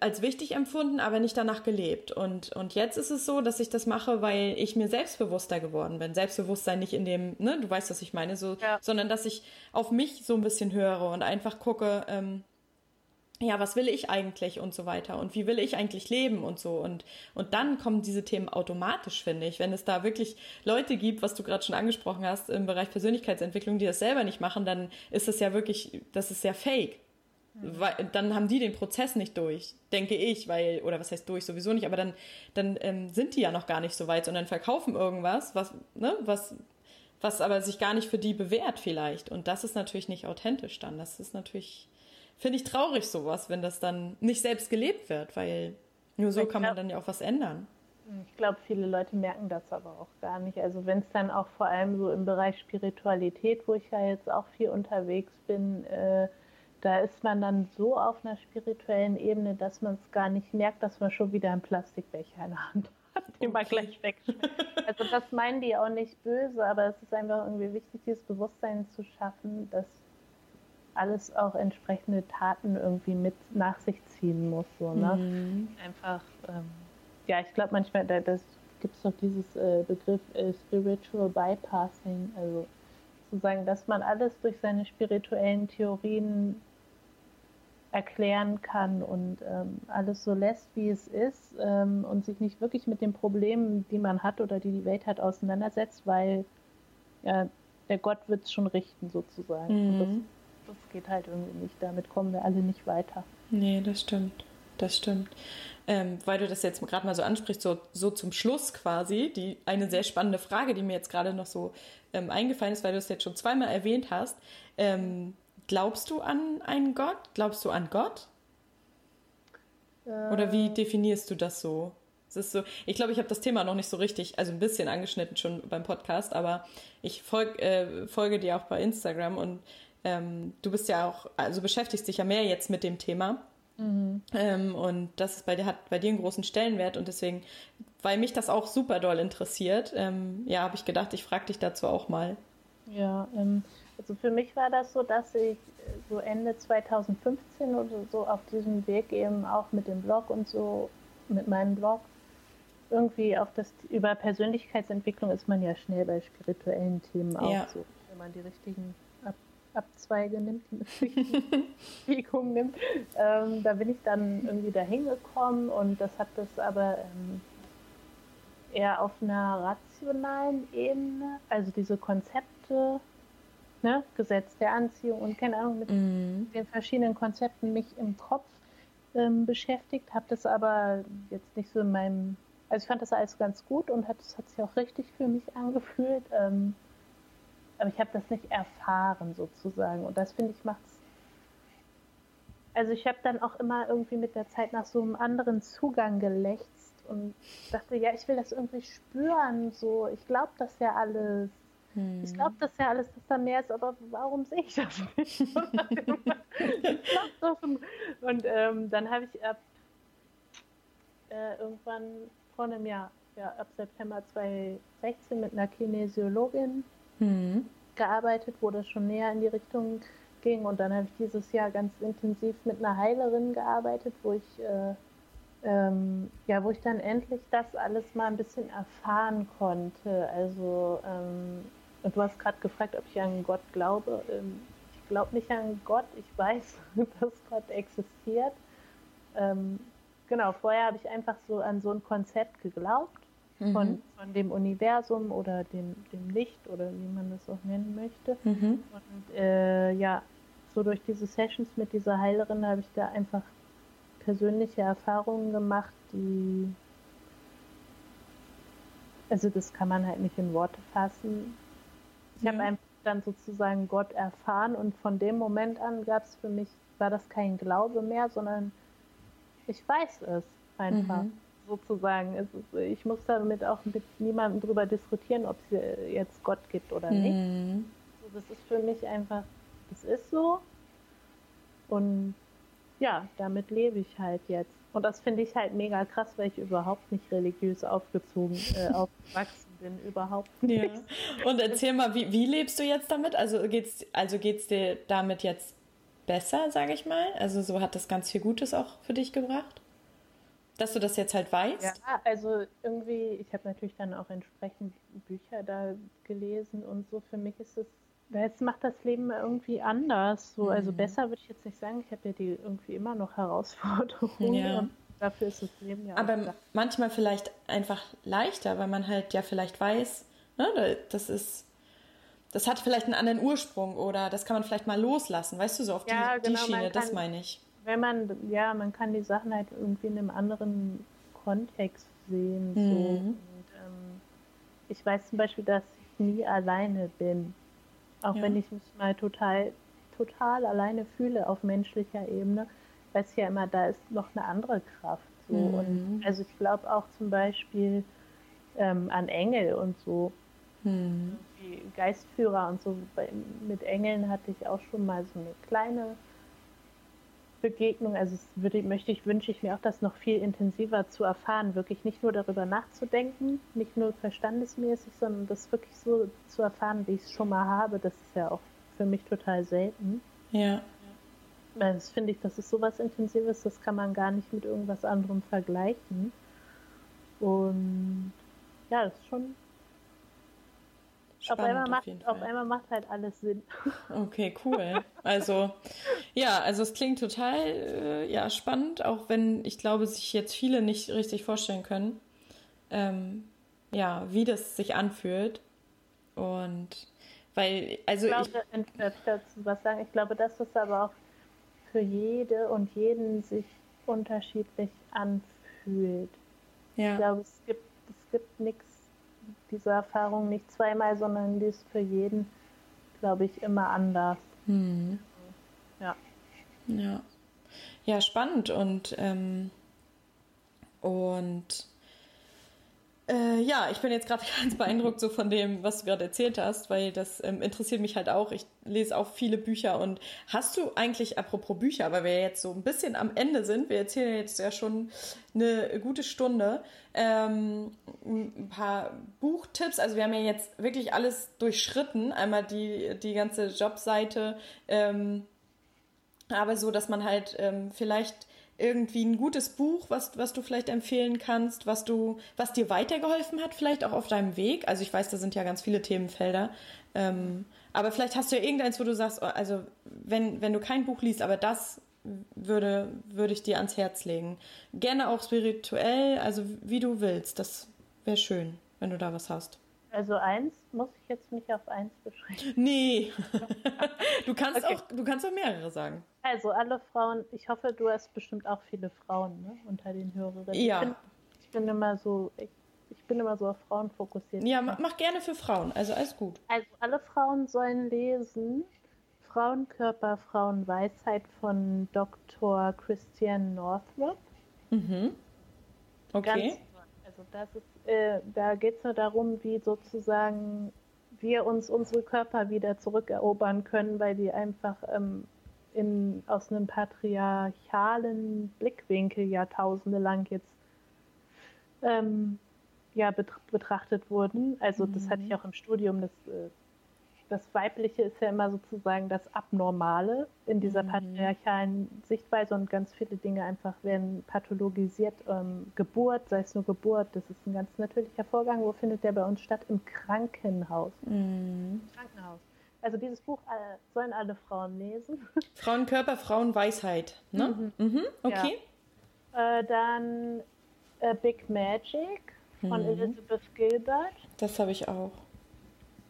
als wichtig empfunden, aber nicht danach gelebt. Und, und jetzt ist es so, dass ich das mache, weil ich mir selbstbewusster geworden bin. Selbstbewusstsein nicht in dem, ne, du weißt, was ich meine, so, ja. sondern dass ich auf mich so ein bisschen höre und einfach gucke, ähm, ja, was will ich eigentlich und so weiter und wie will ich eigentlich leben und so und und dann kommen diese Themen automatisch, finde ich, wenn es da wirklich Leute gibt, was du gerade schon angesprochen hast im Bereich Persönlichkeitsentwicklung, die das selber nicht machen, dann ist es ja wirklich, das ist ja fake. Mhm. Weil, dann haben die den Prozess nicht durch, denke ich, weil, oder was heißt durch, sowieso nicht, aber dann, dann ähm, sind die ja noch gar nicht so weit, sondern verkaufen irgendwas, was, ne, was, was aber sich gar nicht für die bewährt vielleicht. Und das ist natürlich nicht authentisch dann. Das ist natürlich, finde ich traurig sowas, wenn das dann nicht selbst gelebt wird, weil nur so ich kann glaub, man dann ja auch was ändern. Ich glaube, viele Leute merken das aber auch gar nicht. Also wenn es dann auch vor allem so im Bereich Spiritualität, wo ich ja jetzt auch viel unterwegs bin, äh, da ist man dann so auf einer spirituellen Ebene, dass man es gar nicht merkt, dass man schon wieder einen Plastikbecher in der Hand hat, den man gleich wegschmeißt. Also das meinen die auch nicht böse, aber es ist einfach irgendwie wichtig, dieses Bewusstsein zu schaffen, dass alles auch entsprechende Taten irgendwie mit nach sich ziehen muss. So, ne? Mhm. Einfach, ähm, ja, ich glaube manchmal, da gibt es doch dieses äh, Begriff äh, Spiritual Bypassing, also sozusagen, dass man alles durch seine spirituellen Theorien erklären kann und ähm, alles so lässt, wie es ist ähm, und sich nicht wirklich mit den Problemen, die man hat oder die die Welt hat, auseinandersetzt, weil ja, der Gott wird es schon richten sozusagen. Mhm das geht halt irgendwie nicht. Damit kommen wir alle nicht weiter. Nee, das stimmt. Das stimmt. Ähm, weil du das jetzt gerade mal so ansprichst, so, so zum Schluss quasi, die eine sehr spannende Frage, die mir jetzt gerade noch so ähm, eingefallen ist, weil du es jetzt schon zweimal erwähnt hast. Ähm, glaubst du an einen Gott? Glaubst du an Gott? Oder wie definierst du das so? Es ist so, ich glaube, ich habe das Thema noch nicht so richtig, also ein bisschen angeschnitten schon beim Podcast, aber ich folg, äh, folge dir auch bei Instagram und ähm, du bist ja auch, also beschäftigst dich ja mehr jetzt mit dem Thema. Mhm. Ähm, und das ist bei dir, hat bei dir einen großen Stellenwert und deswegen, weil mich das auch super doll interessiert, ähm, ja, habe ich gedacht, ich frage dich dazu auch mal. Ja, ähm, also für mich war das so, dass ich so Ende 2015 oder so auf diesem Weg eben auch mit dem Blog und so, mit meinem Blog, irgendwie auf das, über Persönlichkeitsentwicklung ist man ja schnell bei spirituellen Themen auch ja. so, wenn man die richtigen Abzweige nimmt, die Bewegung nimmt. Ähm, da bin ich dann irgendwie dahin gekommen und das hat das aber ähm, eher auf einer rationalen Ebene, also diese Konzepte, ne, Gesetz der Anziehung und keine Ahnung, mit mm. den verschiedenen Konzepten mich im Kopf ähm, beschäftigt, habe das aber jetzt nicht so in meinem, also ich fand das alles ganz gut und hat, das hat sich auch richtig für mich angefühlt. Ähm, aber ich habe das nicht erfahren sozusagen. Und das finde ich macht es. Also ich habe dann auch immer irgendwie mit der Zeit nach so einem anderen Zugang gelächzt und dachte, ja, ich will das irgendwie spüren. So, ich glaube das ja alles. Hm. Ich glaube das ja alles, dass da mehr ist, aber warum sehe ich das nicht? und ähm, dann habe ich ab äh, irgendwann vor einem Jahr, ja, ab September 2016 mit einer Kinesiologin mhm. gearbeitet, wo das schon näher in die Richtung ging. Und dann habe ich dieses Jahr ganz intensiv mit einer Heilerin gearbeitet, wo ich äh, ähm, ja, wo ich dann endlich das alles mal ein bisschen erfahren konnte. Also, ähm, und du hast gerade gefragt, ob ich an Gott glaube. Ähm, ich glaube nicht an Gott, ich weiß, dass Gott existiert. Ähm, genau, vorher habe ich einfach so an so ein Konzept geglaubt mhm. von, von dem Universum oder dem, dem Licht oder wie man das auch nennen möchte. Mhm. Und äh, ja, so durch diese Sessions mit dieser Heilerin habe ich da einfach persönliche Erfahrungen gemacht, die also das kann man halt nicht in Worte fassen. Ich mhm. habe einfach dann sozusagen Gott erfahren und von dem Moment an gab es für mich, war das kein Glaube mehr, sondern ich weiß es einfach. Mhm. Sozusagen. Ist, ich muss damit auch mit niemandem drüber diskutieren, ob es jetzt Gott gibt oder nicht. Mhm. das ist für mich einfach, das ist so. Und ja, damit lebe ich halt jetzt. Und das finde ich halt mega krass, weil ich überhaupt nicht religiös aufgezogen, äh, aufgewachsen bin. Überhaupt nicht. Ja. Und erzähl mal, wie, wie lebst du jetzt damit? Also geht's, also geht's dir damit jetzt besser, sage ich mal? Also so hat das ganz viel Gutes auch für dich gebracht? Dass du das jetzt halt weißt? Ja, also irgendwie, ich habe natürlich dann auch entsprechend Bücher da gelesen und so. Für mich ist es Jetzt macht das Leben irgendwie anders. So, also mhm. besser würde ich jetzt nicht sagen. Ich habe ja die irgendwie immer noch Herausforderungen. Ja. Dafür ist das Leben ja. Aber manchmal vielleicht einfach leichter, weil man halt ja vielleicht weiß, ne, das ist, das hat vielleicht einen anderen Ursprung oder das kann man vielleicht mal loslassen, weißt du, so auf ja, die, genau, die Schiene, kann, das meine ich. Wenn man, ja, man kann die Sachen halt irgendwie in einem anderen Kontext sehen. Mhm. So. Und, ähm, ich weiß zum Beispiel, dass ich nie alleine bin. Auch ja. wenn ich mich mal total, total alleine fühle auf menschlicher Ebene, weiß ja immer, da ist noch eine andere Kraft. So. Mhm. Und also ich glaube auch zum Beispiel ähm, an Engel und so. Mhm. Geistführer und so. Mit Engeln hatte ich auch schon mal so eine kleine Begegnung, also würde, möchte ich, wünsche ich mir auch, das noch viel intensiver zu erfahren, wirklich nicht nur darüber nachzudenken, nicht nur verstandesmäßig, sondern das wirklich so zu erfahren, wie ich es schon mal habe. Das ist ja auch für mich total selten. Ja. Das finde ich, das ist sowas Intensives, das kann man gar nicht mit irgendwas anderem vergleichen. Und ja, das ist schon Spannend, auf, einmal macht, auf, auf einmal macht halt alles Sinn. Okay, cool. Also, ja, also es klingt total äh, ja, spannend, auch wenn ich glaube, sich jetzt viele nicht richtig vorstellen können, ähm, ja, wie das sich anfühlt. Und weil, also ich. Glaube, ich, ich dazu was sagen. Ich glaube, das aber auch für jede und jeden sich unterschiedlich anfühlt. Ja. Ich glaube, es gibt, es gibt nichts diese Erfahrung nicht zweimal, sondern die ist für jeden, glaube ich, immer anders. Hm. Ja. Ja. Ja, spannend und ähm, und äh, ja, ich bin jetzt gerade ganz beeindruckt so von dem, was du gerade erzählt hast, weil das ähm, interessiert mich halt auch. Ich lese auch viele Bücher und hast du eigentlich, apropos Bücher, weil wir jetzt so ein bisschen am Ende sind, wir erzählen jetzt ja schon eine gute Stunde, ähm, ein paar Buchtipps. Also wir haben ja jetzt wirklich alles durchschritten, einmal die, die ganze Jobseite, ähm, aber so, dass man halt ähm, vielleicht irgendwie ein gutes Buch, was, was du vielleicht empfehlen kannst, was du, was dir weitergeholfen hat, vielleicht auch auf deinem Weg. Also ich weiß, da sind ja ganz viele Themenfelder. Ähm, aber vielleicht hast du ja irgendeins, wo du sagst, oh, also wenn, wenn du kein Buch liest, aber das würde, würde ich dir ans Herz legen. Gerne auch spirituell, also wie du willst. Das wäre schön, wenn du da was hast. Also eins muss ich jetzt nicht auf eins beschränken. Nee. du kannst okay. auch, du kannst auch mehrere sagen. Also alle Frauen, ich hoffe, du hast bestimmt auch viele Frauen ne, unter den Hörerinnen. Ja. Ich bin, ich bin immer so, ich, ich, bin immer so auf Frauen fokussiert. Ja, mach, gerne für Frauen, also alles gut. Also alle Frauen sollen lesen Frauenkörper, Frauenweisheit von Dr. Christian Northrop. Mhm. Okay. Ganz also das ist, äh, da geht es nur darum, wie sozusagen wir uns unsere Körper wieder zurückerobern können, weil die einfach ähm, in, aus einem patriarchalen Blickwinkel Jahrtausende lang jetzt ähm, ja, betrachtet wurden. Also das hatte ich mhm. auch im Studium, das äh, das Weibliche ist ja immer sozusagen das Abnormale in dieser mhm. patriarchalen Sichtweise und ganz viele Dinge einfach werden pathologisiert. Ähm, Geburt, sei es nur Geburt, das ist ein ganz natürlicher Vorgang. Wo findet der bei uns statt? Im Krankenhaus. Mhm. Krankenhaus. Also dieses Buch äh, sollen alle Frauen lesen. Frauenkörper, Frauenweisheit. Ne? Mhm. Mhm. Okay. Äh, dann äh, Big Magic von Mhm. Elizabeth Gilbert. Das habe ich auch.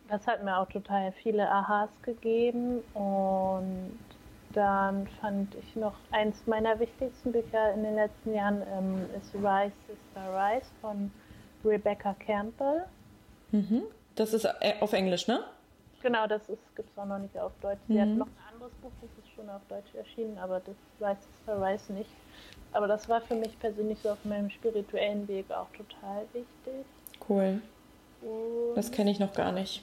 Das hat mir auch total viele Aha's gegeben. Und dann fand ich noch eins meiner wichtigsten Bücher in den letzten Jahren ähm, ist Rise Sister Rise von Rebecca Campbell. Mhm. Das ist äh, auf Englisch, ne? Genau, das gibt es auch noch nicht auf Deutsch. Sie hat Mhm. noch ein anderes Buch, das ist schon auf Deutsch erschienen, aber das Rise Sister Rise nicht. Aber das war für mich persönlich so auf meinem spirituellen Weg auch total wichtig. Cool. Und Das kenne ich noch gar nicht.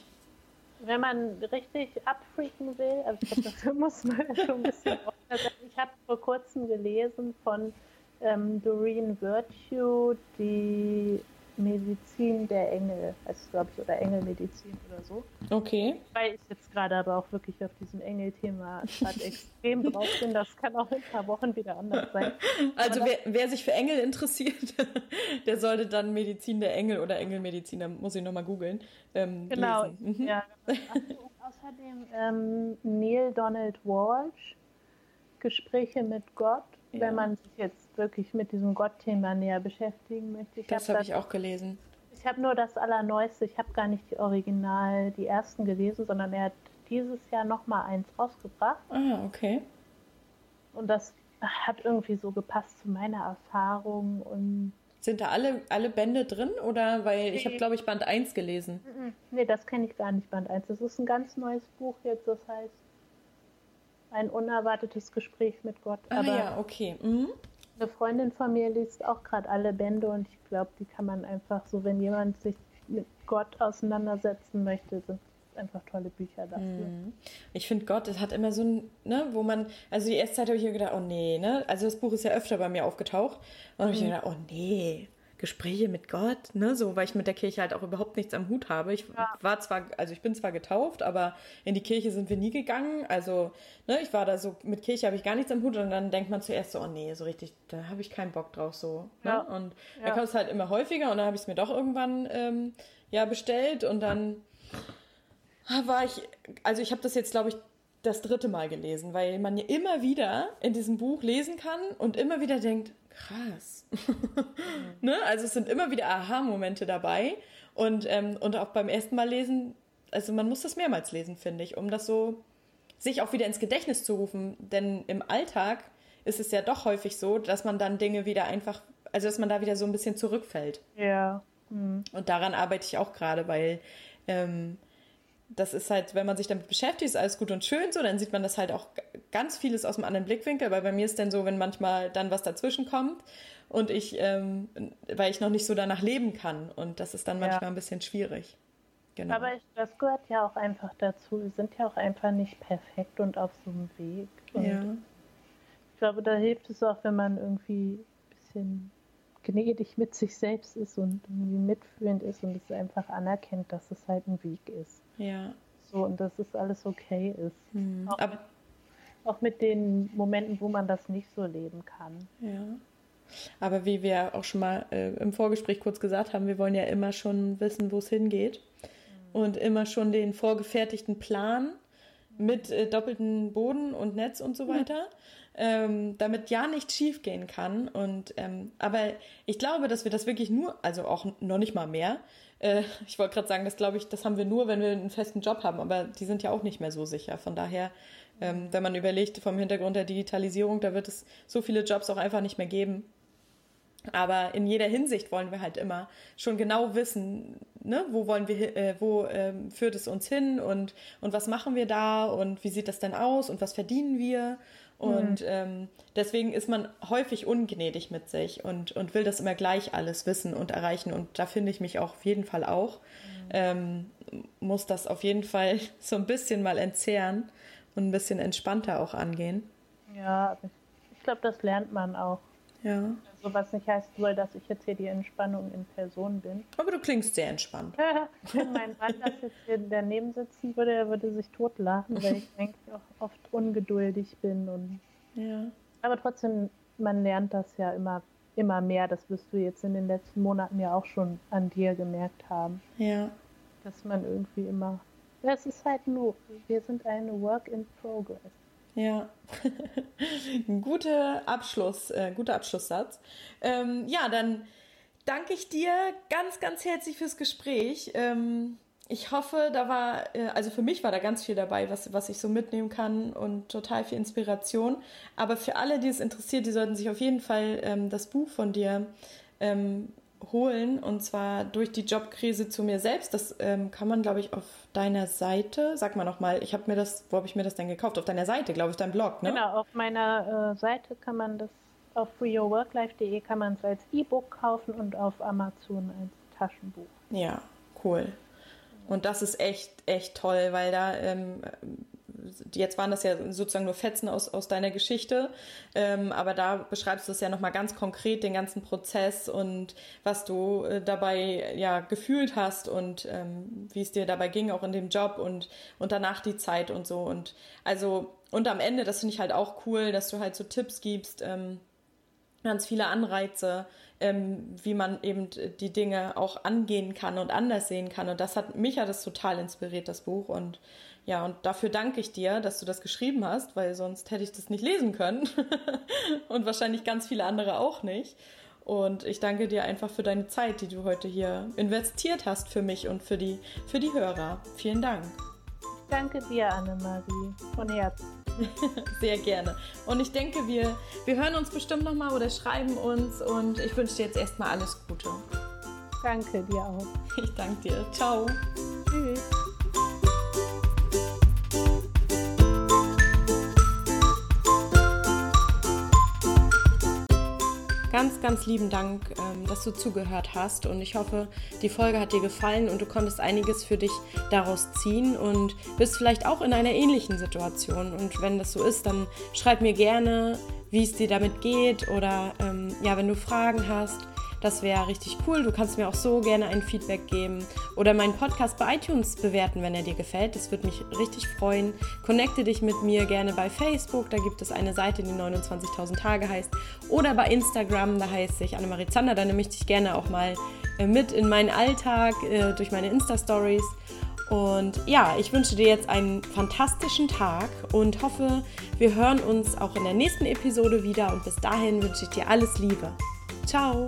Wenn man richtig abfreaken will, also ich glaube, dafür muss man schon ein bisschen sein. Ich habe vor kurzem gelesen von ähm, Doreen Virtue, die Medizin der Engel, heißt es glaube ich, oder Engelmedizin oder so. Okay. Weil ich jetzt gerade aber auch wirklich auf diesem Engel-Thema gerade extrem drauf bin. Das kann auch in ein paar Wochen wieder anders sein. Also wer, wer sich für Engel interessiert, der sollte dann Medizin der Engel oder Engelmedizin, da muss ich nochmal googeln, ähm, Genau. Mhm. Ja. So, außerdem ähm, Neil Donald Walsh, Gespräche mit Gott, Ja. wenn man sich jetzt wirklich mit diesem Gott-Thema näher beschäftigen möchte. Ich Das habe habe ich auch gelesen. ich habe nur das Allerneueste, ich habe gar nicht die Original, die ersten gelesen, sondern er hat dieses Jahr nochmal eins rausgebracht. Ah, okay. Und das hat irgendwie so gepasst zu meiner Erfahrung und Sind da alle, alle Bände drin? Oder weil ich habe, glaube ich, Band 1 gelesen. Nee, das kenne ich gar nicht, Band 1. Das ist ein ganz neues Buch jetzt, das heißt Ein unerwartetes Gespräch mit Gott. Ah Aber ja, okay. Mhm. Eine Freundin von mir liest auch gerade alle Bände und ich glaube, die kann man einfach so, wenn jemand sich mit Gott auseinandersetzen möchte, sind einfach tolle Bücher dafür. Mhm. Ich finde Gott, es hat immer so ein, ne, wo man, also die erste Zeit habe ich mir gedacht, oh nee, ne, also das Buch ist ja öfter bei mir aufgetaucht und habe ich mir gedacht, oh nee, Gespräche mit Gott, ne, so, weil ich mit der Kirche halt auch überhaupt nichts am Hut habe. Ich Ja. war zwar, also ich bin zwar getauft, aber in die Kirche sind wir nie gegangen, also, ne, ich war da so, mit Kirche habe ich gar nichts am Hut und dann denkt man zuerst so, oh nee, so richtig, da habe ich keinen Bock drauf, so, ne, Ja. und Ja. dann kam es halt immer häufiger und dann habe ich es mir doch irgendwann, ähm, ja, bestellt und dann war ich, also ich habe das jetzt, glaube ich, das dritte Mal gelesen, weil man ja immer wieder in diesem Buch lesen kann und immer wieder denkt, krass. ne? Also es sind immer wieder Aha-Momente dabei und, ähm, und auch beim ersten Mal lesen, also man muss das mehrmals lesen, finde ich, um das so sich auch wieder ins Gedächtnis zu rufen, denn im Alltag ist es ja doch häufig so, dass man dann Dinge wieder einfach, also dass man da wieder so ein bisschen zurückfällt. Ja. Hm. Und daran arbeite ich auch gerade, weil ähm, das ist halt, wenn man sich damit beschäftigt, ist alles gut und schön so, dann sieht man das halt auch ganz vieles aus einem anderen Blickwinkel, weil bei mir ist dann so, wenn manchmal dann was dazwischen kommt und ich, ähm, weil ich noch nicht so danach leben kann und das ist dann Ja. manchmal ein bisschen schwierig. Genau. Aber ich, das gehört ja auch einfach dazu. Wir sind ja auch einfach nicht perfekt und auf so einem Weg. Und ja. ich glaube, da hilft es auch, wenn man irgendwie ein bisschen gnädig mit sich selbst ist und irgendwie mitfühlend ist und es einfach anerkennt, dass es halt ein Weg ist. Ja. So und dass es alles okay ist. Hm. Auch, Aber, auch mit den Momenten, wo man das nicht so leben kann. ja. Aber wie wir auch schon mal äh, im Vorgespräch kurz gesagt haben, wir wollen ja immer schon wissen, wo es hingeht. Und immer schon den vorgefertigten Plan mit äh, doppelten Boden und Netz und so weiter, ähm, damit ja nichts schief gehen kann. Und ähm, aber ich glaube, dass wir das wirklich nur, also auch noch nicht mal mehr. Äh, ich wollte gerade sagen, das glaube ich, das haben wir nur, wenn wir einen festen Job haben, aber die sind ja auch nicht mehr so sicher. Von daher, ähm, wenn man überlegt vom Hintergrund der Digitalisierung, da wird es so viele Jobs auch einfach nicht mehr geben. Aber in jeder Hinsicht wollen wir halt immer schon genau wissen, ne, wo wollen wir, äh, wo ähm, führt es uns hin und, und was machen wir da und wie sieht das denn aus und was verdienen wir? Und ähm, deswegen ist man häufig ungnädig mit sich und, und will das immer gleich alles wissen und erreichen. Und da finde ich mich auch auf jeden Fall auch. Ähm, muss das auf jeden Fall so ein bisschen mal entzehren und ein bisschen entspannter auch angehen. Ja, ich glaube, das lernt man auch. Ja. Also was nicht heißen soll, dass ich jetzt hier die Entspannung in Person bin. Aber du klingst sehr entspannt. Wenn mein Mann das jetzt hier daneben sitzen würde, er würde sich totlachen, weil ich eigentlich auch oft ungeduldig bin. Und Ja. aber trotzdem, man lernt das ja immer, immer mehr. Das wirst du jetzt in den letzten Monaten ja auch schon an dir gemerkt haben, Ja. dass man irgendwie immer. Ja, es ist halt nur, wir sind eine Work in Progress. Ja, guter Abschluss, äh, guter Abschlusssatz. Ähm, ja, dann danke ich dir ganz, ganz herzlich fürs Gespräch. Ähm, ich hoffe, da war, äh, also für mich war da ganz viel dabei, was, was ich so mitnehmen kann und total viel Inspiration. Aber für alle, die es interessiert, die sollten sich auf jeden Fall ähm, das Buch von dir ähm, holen und zwar durch die Jobkrise zu mir selbst. Das ähm, kann man, glaube ich, auf deiner Seite, sag mal nochmal, ich habe mir das, wo habe ich mir das denn gekauft? Auf deiner Seite, glaube ich, dein Blog, ne? Genau, auf meiner äh, Seite kann man das, auf freeyourworklife.de kann man es als E-Book kaufen und auf Amazon als Taschenbuch. Ja, cool. Und das ist echt, echt toll, weil da ähm, jetzt waren das ja sozusagen nur Fetzen aus, aus deiner Geschichte, ähm, aber da beschreibst du es ja nochmal ganz konkret, den ganzen Prozess und was du äh, dabei ja gefühlt hast und ähm, wie es dir dabei ging, auch in dem Job und, und danach die Zeit und so. Und also, und am Ende, das finde ich halt auch cool, dass du halt so Tipps gibst, ähm, ganz viele Anreize, ähm, wie man eben die Dinge auch angehen kann und anders sehen kann. Und das hat mich hat das total inspiriert, das Buch. Und ja, und dafür danke ich dir, dass du das geschrieben hast, weil sonst hätte ich das nicht lesen können. und wahrscheinlich ganz viele andere auch nicht. Und ich danke dir einfach für deine Zeit, die du heute hier investiert hast für mich und für die, für die Hörer. Vielen Dank. Danke dir, Annemarie, von Herzen. Sehr gerne. Und ich denke, wir, wir hören uns bestimmt nochmal oder schreiben uns und ich wünsche dir jetzt erstmal alles Gute. Danke dir auch. Ich danke dir. Ciao. Tschüss. Ganz, ganz lieben Dank, ähm, dass du zugehört hast und ich hoffe, die Folge hat dir gefallen und du konntest einiges für dich daraus ziehen und bist vielleicht auch in einer ähnlichen Situation. Und wenn das so ist, dann schreib mir gerne, wie es dir damit geht oder ähm, ja, wenn du Fragen hast das wäre richtig cool. Du kannst mir auch so gerne ein Feedback geben oder meinen Podcast bei iTunes bewerten, wenn er dir gefällt. Das würde mich richtig freuen. Connecte dich mit mir gerne bei Facebook. Da gibt es eine Seite, die 29.000 Tage heißt. Oder bei Instagram, da heiße ich Annemarie Zander. Da nehme ich dich gerne auch mal äh, mit in meinen Alltag äh, durch meine Insta-Stories. Und ja, ich wünsche dir jetzt einen fantastischen Tag und hoffe, wir hören uns auch in der nächsten Episode wieder. Und bis dahin wünsche ich dir alles Liebe. Ciao!